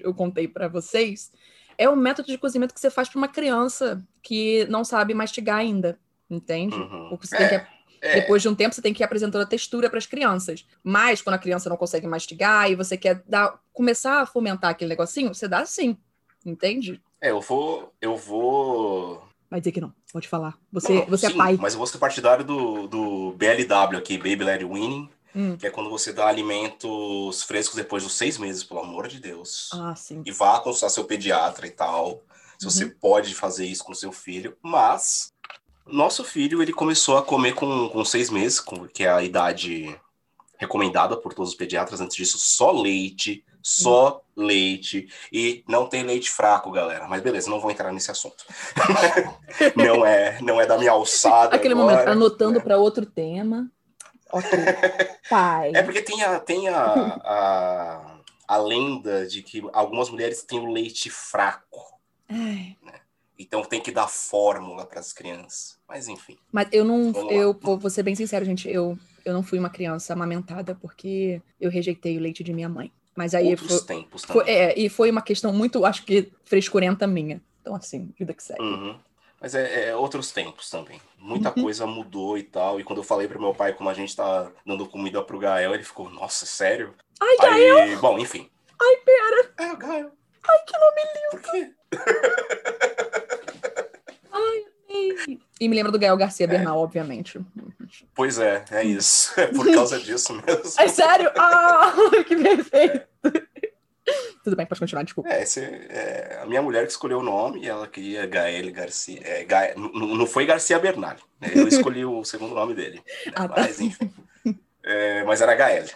eu contei pra vocês, é o método de cozimento que você faz pra uma criança que não sabe mastigar ainda, entende? Uhum. Porque você tem que É, Depois de um tempo, você tem que ir apresentando a textura para as crianças. Mas quando a criança não consegue mastigar e você quer dar, começar a fomentar aquele negocinho, você dá assim. Entende? é, eu vou. Eu vou Vai dizer que não. Pode falar. Você, Não, você sim, é pai. Mas eu vou ser partidário do, do BLW aqui, Baby Led Winning, Hum. que é quando você dá alimentos frescos depois dos seis meses, pelo amor de Deus. Ah, sim. E vá consultar seu pediatra e tal. Se você Uhum. pode fazer isso com seu filho. Mas nosso filho, ele começou a comer com, com seis meses, com- que é a idade recomendada por todos os pediatras. Antes disso, só leite, só leite. E não tem leite fraco, galera. Mas beleza, não vou entrar nesse assunto. [LAUGHS] não é não é da minha alçada [LAUGHS] Aquele agora, momento, anotando né? para outro tema. Ok. [LAUGHS] Pai. É porque tem a, tem a, a, a lenda de que algumas mulheres têm o leite fraco. Ai, Então tem que dar fórmula para as crianças. Mas enfim. Mas eu não. Eu vou vou ser bem sincero, gente. Eu, eu não fui uma criança amamentada porque eu rejeitei o leite de minha mãe. Mas aí Outros foi, tempos também. foi- é, e foi uma questão muito, acho que, frescurenta minha. Então, assim, vida que segue. Uhum. Mas é, é outros tempos também. Muita Uhum. coisa mudou e tal. E quando eu falei pro meu pai como a gente tá dando comida pro Gael, ele ficou, nossa, sério? Ai, Aí, bom, enfim. Ai, pera. É, o Gael. Ai, que nome lindo. Por quê? [LAUGHS] Ai, amei. E me lembra do Gael Garcia Bernal, obviamente. Pois é, é isso. [LAUGHS] É por causa disso mesmo. É sério? Ah, [LAUGHS] que perfeito. Tudo bem, pode continuar, desculpa. É, esse, é, a minha mulher que escolheu o nome, ela queria Gael Garcia. É, Gael- não foi Garcia Bernal, né? eu escolhi o segundo nome dele. né? [LAUGHS] Ah, tá. Mas enfim. É, mas era Gael.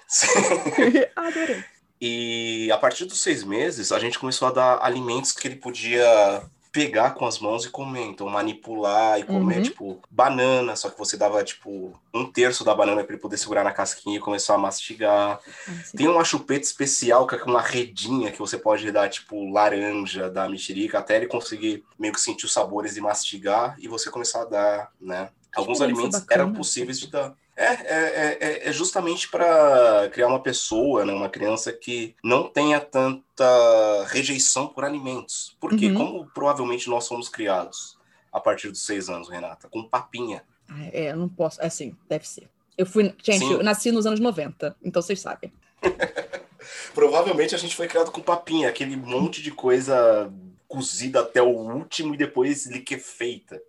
[LAUGHS] Adorei. E a partir dos seis meses, a gente começou a dar alimentos que ele podia pegar com as mãos e comer. Então, manipular e comer, Uhum. tipo, banana. Só que você dava, tipo, um terço da banana para ele poder segurar na casquinha e começar a mastigar. Ah. Tem uma chupeta especial que é uma redinha que você pode dar, tipo, laranja, da mexerica, até ele conseguir meio que sentir os sabores e mastigar e você começar a dar, né? Alguns alimentos eram possíveis de dar. É, é, é- é, é justamente para criar uma pessoa, né, uma criança que não tenha tanta rejeição por alimentos. Porque, Uhum. como provavelmente nós fomos criados a partir dos seis anos, Renata, com papinha. Ah, É, eu não posso. Assim, deve ser. Eu fui. Gente, Sim. eu nasci nos anos 90, então vocês sabem. [LAUGHS] Provavelmente a gente foi criado com papinha, aquele monte de coisa cozida até o último e depois liquefeita,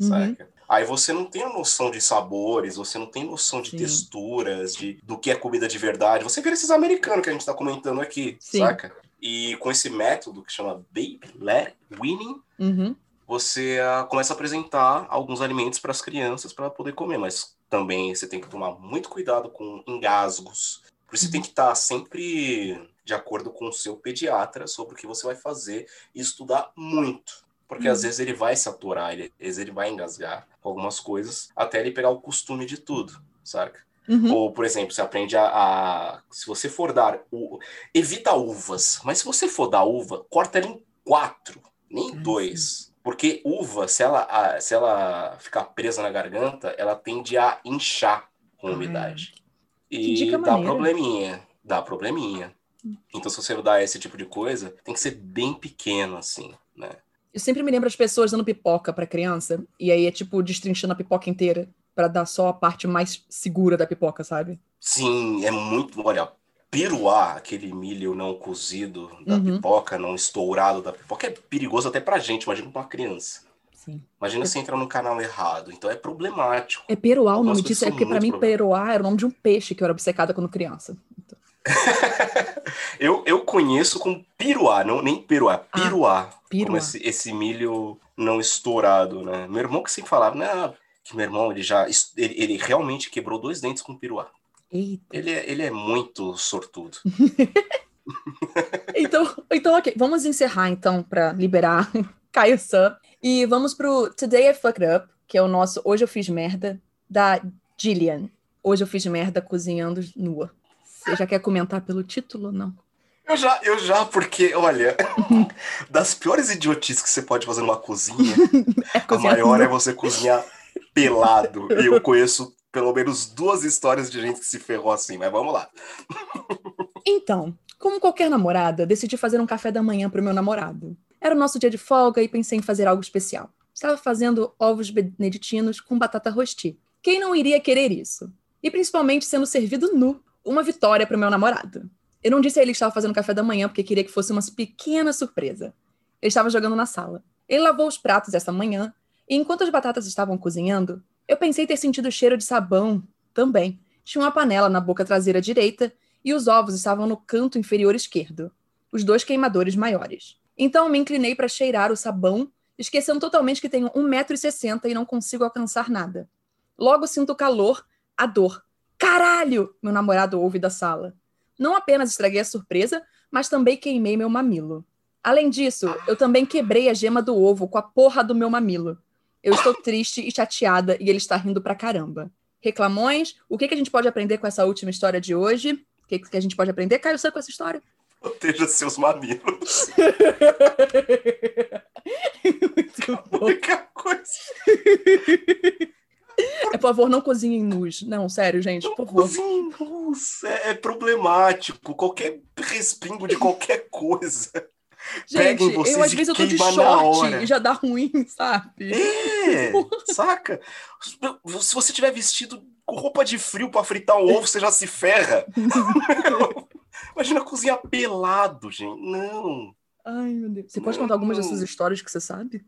Uhum. saca? Aí você não tem a noção de sabores, você não tem noção de Sim. texturas, de do que é comida de verdade. Você vê esses americanos que a gente tá comentando aqui, Sim. saca? E com esse método que chama Baby Led Winning, Uhum. você ah, começa a apresentar alguns alimentos para as crianças para poder comer, mas também você tem que tomar muito cuidado com engasgos. Por isso você tem que estar sempre de acordo com o seu pediatra sobre o que você vai fazer e estudar muito. Porque às Uhum. vezes ele vai se aturar, ele, às vezes ele vai engasgar com algumas coisas até ele pegar o costume de tudo, saca? Uhum. Ou, por exemplo, você aprende a, a- Se você for dar. U... Evita uvas, mas se você for dar uva, corta ela em quatro, nem em Ah, dois. Porque uva, se ela, a- se ela ficar presa na garganta, ela tende a inchar com umidade. E dá maneira. probleminha. Dá probleminha. Então, se você dá esse tipo de coisa, tem que ser bem pequeno, assim, né? Eu sempre me lembro as pessoas dando pipoca pra criança, e aí é tipo destrinchando a pipoca inteira pra dar só a parte mais segura da pipoca, sabe? Sim, é muito. Olha, piruá, aquele milho não cozido da Uhum. pipoca, não estourado da pipoca, é perigoso até pra gente, imagina pra uma criança. Sim. Imagina se entra no canal errado. Então é problemático. É peruá o nome disso, é porque pra muito mim peruá era o nome de um peixe que eu era obcecada quando criança. Então, [LAUGHS] eu, eu conheço com piruá, não nem peruá, piruá. Como piruá. esse, esse milho não estourado, né? Meu irmão que sempre falava, né? Que meu irmão, ele já. Ele, ele realmente quebrou dois dentes com piruá. Eita. Ele é, ele é muito sortudo. [LAUGHS] Então, então, ok. Vamos encerrar, então, pra liberar [LAUGHS] Caio Sam. E vamos pro Today I Fucked Up, que é o nosso Hoje Eu Fiz Merda, da Gillian. Hoje eu fiz merda cozinhando nua. Você já quer comentar pelo título, não? Eu já, eu já, porque, olha, [LAUGHS] das piores idiotices que você pode fazer numa cozinha, [LAUGHS] É a maior é você cozinhar pelado. E eu conheço pelo menos duas histórias de gente que se ferrou assim, mas vamos lá. [LAUGHS] Então, como qualquer namorada, decidi fazer um café da manhã pro meu namorado. Era o nosso dia de folga e pensei em fazer algo especial. Estava fazendo ovos beneditinos com batata rosti. Quem não iria querer isso? E principalmente sendo servido nu. Uma vitória pro meu namorado. Eu não disse a ele que estava fazendo café da manhã porque queria que fosse uma pequena surpresa. Ele estava jogando na sala. Ele lavou os pratos essa manhã, E enquanto as batatas estavam cozinhando, eu pensei ter sentido o cheiro de sabão também. Tinha uma panela na boca traseira direita e os ovos estavam no canto inferior esquerdo, os dois queimadores maiores. Então me inclinei para cheirar o sabão, esquecendo totalmente que tenho 1,60m e não consigo alcançar nada. Logo sinto o calor, a dor. Caralho! Meu namorado ouve da sala. Não apenas estraguei a surpresa, mas também queimei meu mamilo. Além disso, eu também quebrei a gema do ovo com a porra do meu mamilo. Eu estou [LAUGHS] triste e chateada e ele está rindo pra caramba. Reclamões? O que, que a gente pode aprender com essa última história de hoje? O que, que a gente pode aprender, Caio, você com essa história? Proteja seus mamilos. [LAUGHS] Muito bom. única coisa. [LAUGHS] É, por favor, não cozinhem nus. Não, sério, gente, por favor. Cozinha, nossa, é problemático. Qualquer respingo de qualquer [LAUGHS] coisa. Gente, eu às vezes eu tô de short e já dá ruim, sabe? É, [LAUGHS] saca? Se você tiver vestido com roupa de frio pra fritar um ovo, você já se ferra. [LAUGHS] Imagina cozinhar pelado, gente. Não. Ai, meu Deus. Você pode contar algumas dessas histórias que você sabe?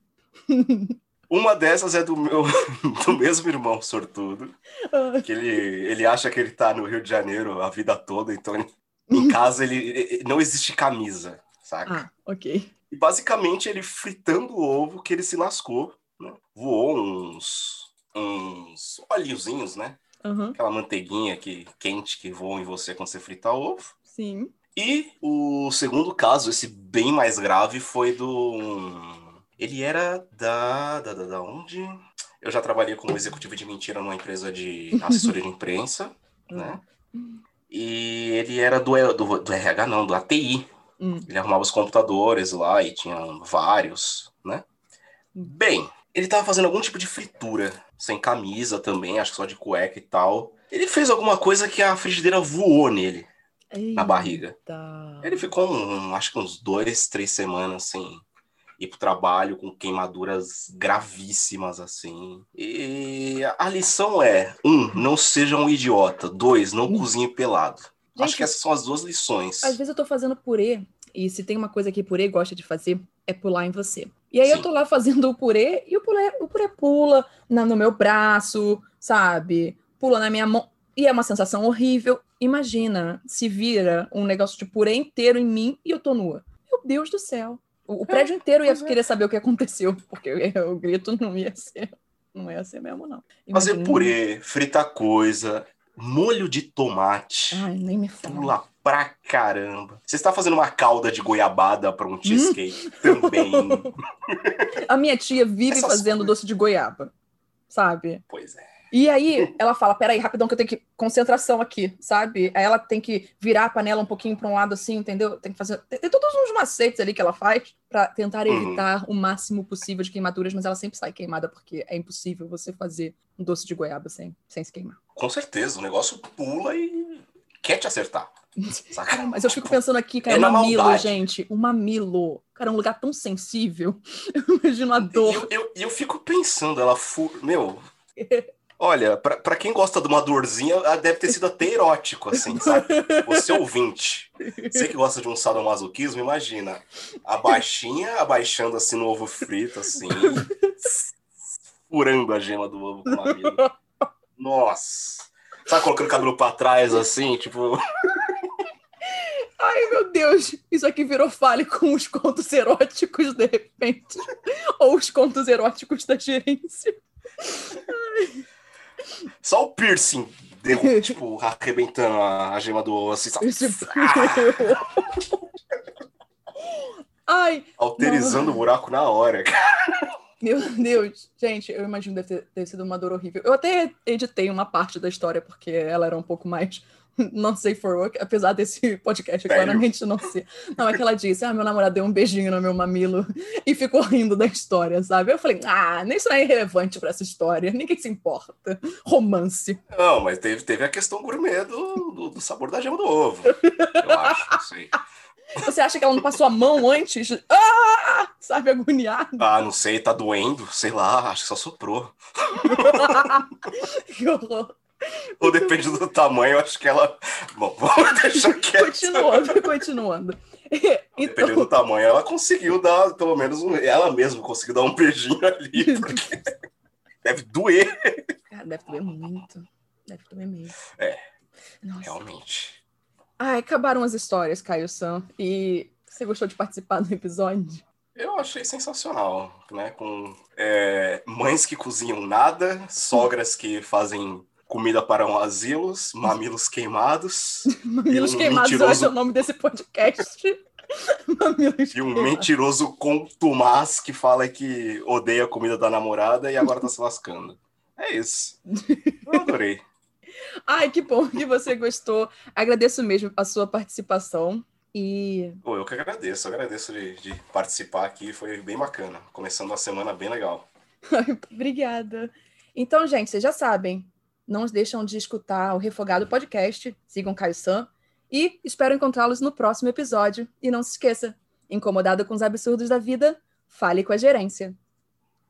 Uma dessas é do meu [LAUGHS] do mesmo irmão sortudo, Ah, que ele, ele acha que ele tá no Rio de Janeiro a vida toda, então ele- em [LAUGHS] casa ele, ele- não existe camisa, saca? Ah, ok. E basicamente ele fritando o ovo que ele se lascou, né? Voou uns uns óleozinhos, né? Aham, Aquela manteiguinha que, quente que voa em você quando você frita ovo. sim. E o segundo caso, esse bem mais grave, foi do. Ele era da. Da, da, da onde? Eu já trabalhei como executivo de mentira numa empresa de [LAUGHS] assessoria de imprensa, né? E ele era do, do, do RH, não, do ATI. Hum. Ele arrumava os computadores lá e tinha vários, né? Bem, ele tava fazendo algum tipo de fritura, sem camisa também, acho que só de cueca e tal. Ele fez alguma coisa que a frigideira voou nele, na barriga. Eita. Ele ficou, um, acho que uns dois, três semanas sem ir pro trabalho, com queimaduras gravíssimas, assim. E a lição é: um, não seja um idiota. Dois, não cozinhe pelado. acho Gente, que essas são as duas lições. Às vezes eu tô fazendo purê, e se tem uma coisa que purê gosta de fazer, é pular em você. E aí eu Sim. tô lá fazendo o purê, e o purê, o purê pula na- no meu braço, sabe? Pula na minha mão. E é uma sensação horrível. Imagina se vira um negócio de purê inteiro em mim e eu tô nua. Meu Deus do céu. O, o prédio inteiro ia é. querer saber o que aconteceu, porque o grito não ia ser. Não ia ser mesmo, não. Fazer Imagina- purê, fritar coisa, molho de tomate. Ai, nem me fala. Pula pra caramba. Você está fazendo uma calda de goiabada para um Hum? cheesecake também. [LAUGHS] A minha tia vive Essas fazendo coisas. doce de goiaba, sabe? pois é. E aí ela fala: peraí, rapidão, que eu tenho que. Concentração aqui, sabe? Aí ela tem que virar a panela um pouquinho para um lado assim, entendeu? Tem que fazer. Tem, tem todos uns macetes ali que ela faz para tentar Uhum. evitar o máximo possível de queimaduras, mas ela sempre sai queimada, porque é impossível você fazer um doce de goiaba sem, sem se queimar. Com certeza, o negócio pula e quer te acertar. [LAUGHS] Saca? Mas eu fico pensando aqui, cara, É o na mamilo, maldade. gente. O mamilo. Cara, é um lugar tão sensível. [LAUGHS] Eu imagino a dor. eu, eu, eu fico pensando, ela fu... Meu. [LAUGHS] Olha, pra quem gosta de uma dorzinha, deve ter sido até erótico, assim, sabe? Você ouvinte. Você que gosta de um sadomasoquismo, imagina. A baixinha abaixando assim no ovo frito, assim. Furando a gema do ovo com o mamilo. Nossa. Sabe colocando o cabelo pra trás, assim, tipo. Ai, meu Deus, isso aqui virou fale com os contos eróticos, de repente. Ou os contos eróticos da gerência. Só o piercing, derru- tipo, arrebentando a, a gema do sabe? Esse- [LAUGHS] [LAUGHS] Ai, Alterizando o buraco na hora, cara. meu Deus. Gente, eu imagino deve ter, ter sido uma dor horrível. Eu até editei uma parte da história, porque ela era um pouco mais [LAUGHS] não safe for work, apesar desse [LAUGHS] podcast Sério? claramente não ser. Não, é que ela disse, ah, meu namorado deu um beijinho no meu mamilo [LAUGHS] e ficou rindo da história, sabe? Eu falei, ah, isso não é irrelevante pra essa história, ninguém se importa. Romance. Não, mas teve, teve a questão gourmet do, do, do sabor da gema do ovo. Eu acho, sei. Você acha que ela não passou a mão antes? Ah! Sabe, agoniada. Ah, não sei, tá doendo, sei lá, acho que só soprou. que horror. [LAUGHS] Ou depende do tamanho, eu acho que ela. Bom, vamos deixar [LAUGHS] quieto. Continuando, continuando. Então... Dependendo do tamanho, ela conseguiu dar, pelo menos, um... ela mesma conseguiu dar um beijinho ali, [LAUGHS] porque deve doer. Cara, deve doer muito. Deve doer mesmo. É. Nossa. Realmente. Ai, acabaram as histórias, Caio Sam. E você gostou de participar do episódio? Eu achei sensacional, né? Com é, mães que cozinham nada, sogras que fazem comida para um asilos, mamilos queimados. [LAUGHS] mamilos um queimados mentiroso... é o nome desse podcast. [LAUGHS] mamilos e um queimados. mentiroso contumaz que fala que odeia a comida da namorada e agora tá se lascando. É isso. Eu adorei. [LAUGHS] Ai, que bom que você gostou. Agradeço mesmo a sua participação. E. Pô, eu que agradeço, eu agradeço de, de participar aqui, foi bem bacana. Começando a semana bem legal. Obrigada. Então, gente, vocês já sabem, não deixam de escutar o Refogado Podcast, sigam Caio Sam e espero encontrá-los no próximo episódio. E não se esqueça, incomodado com os absurdos da vida, fale com a gerência.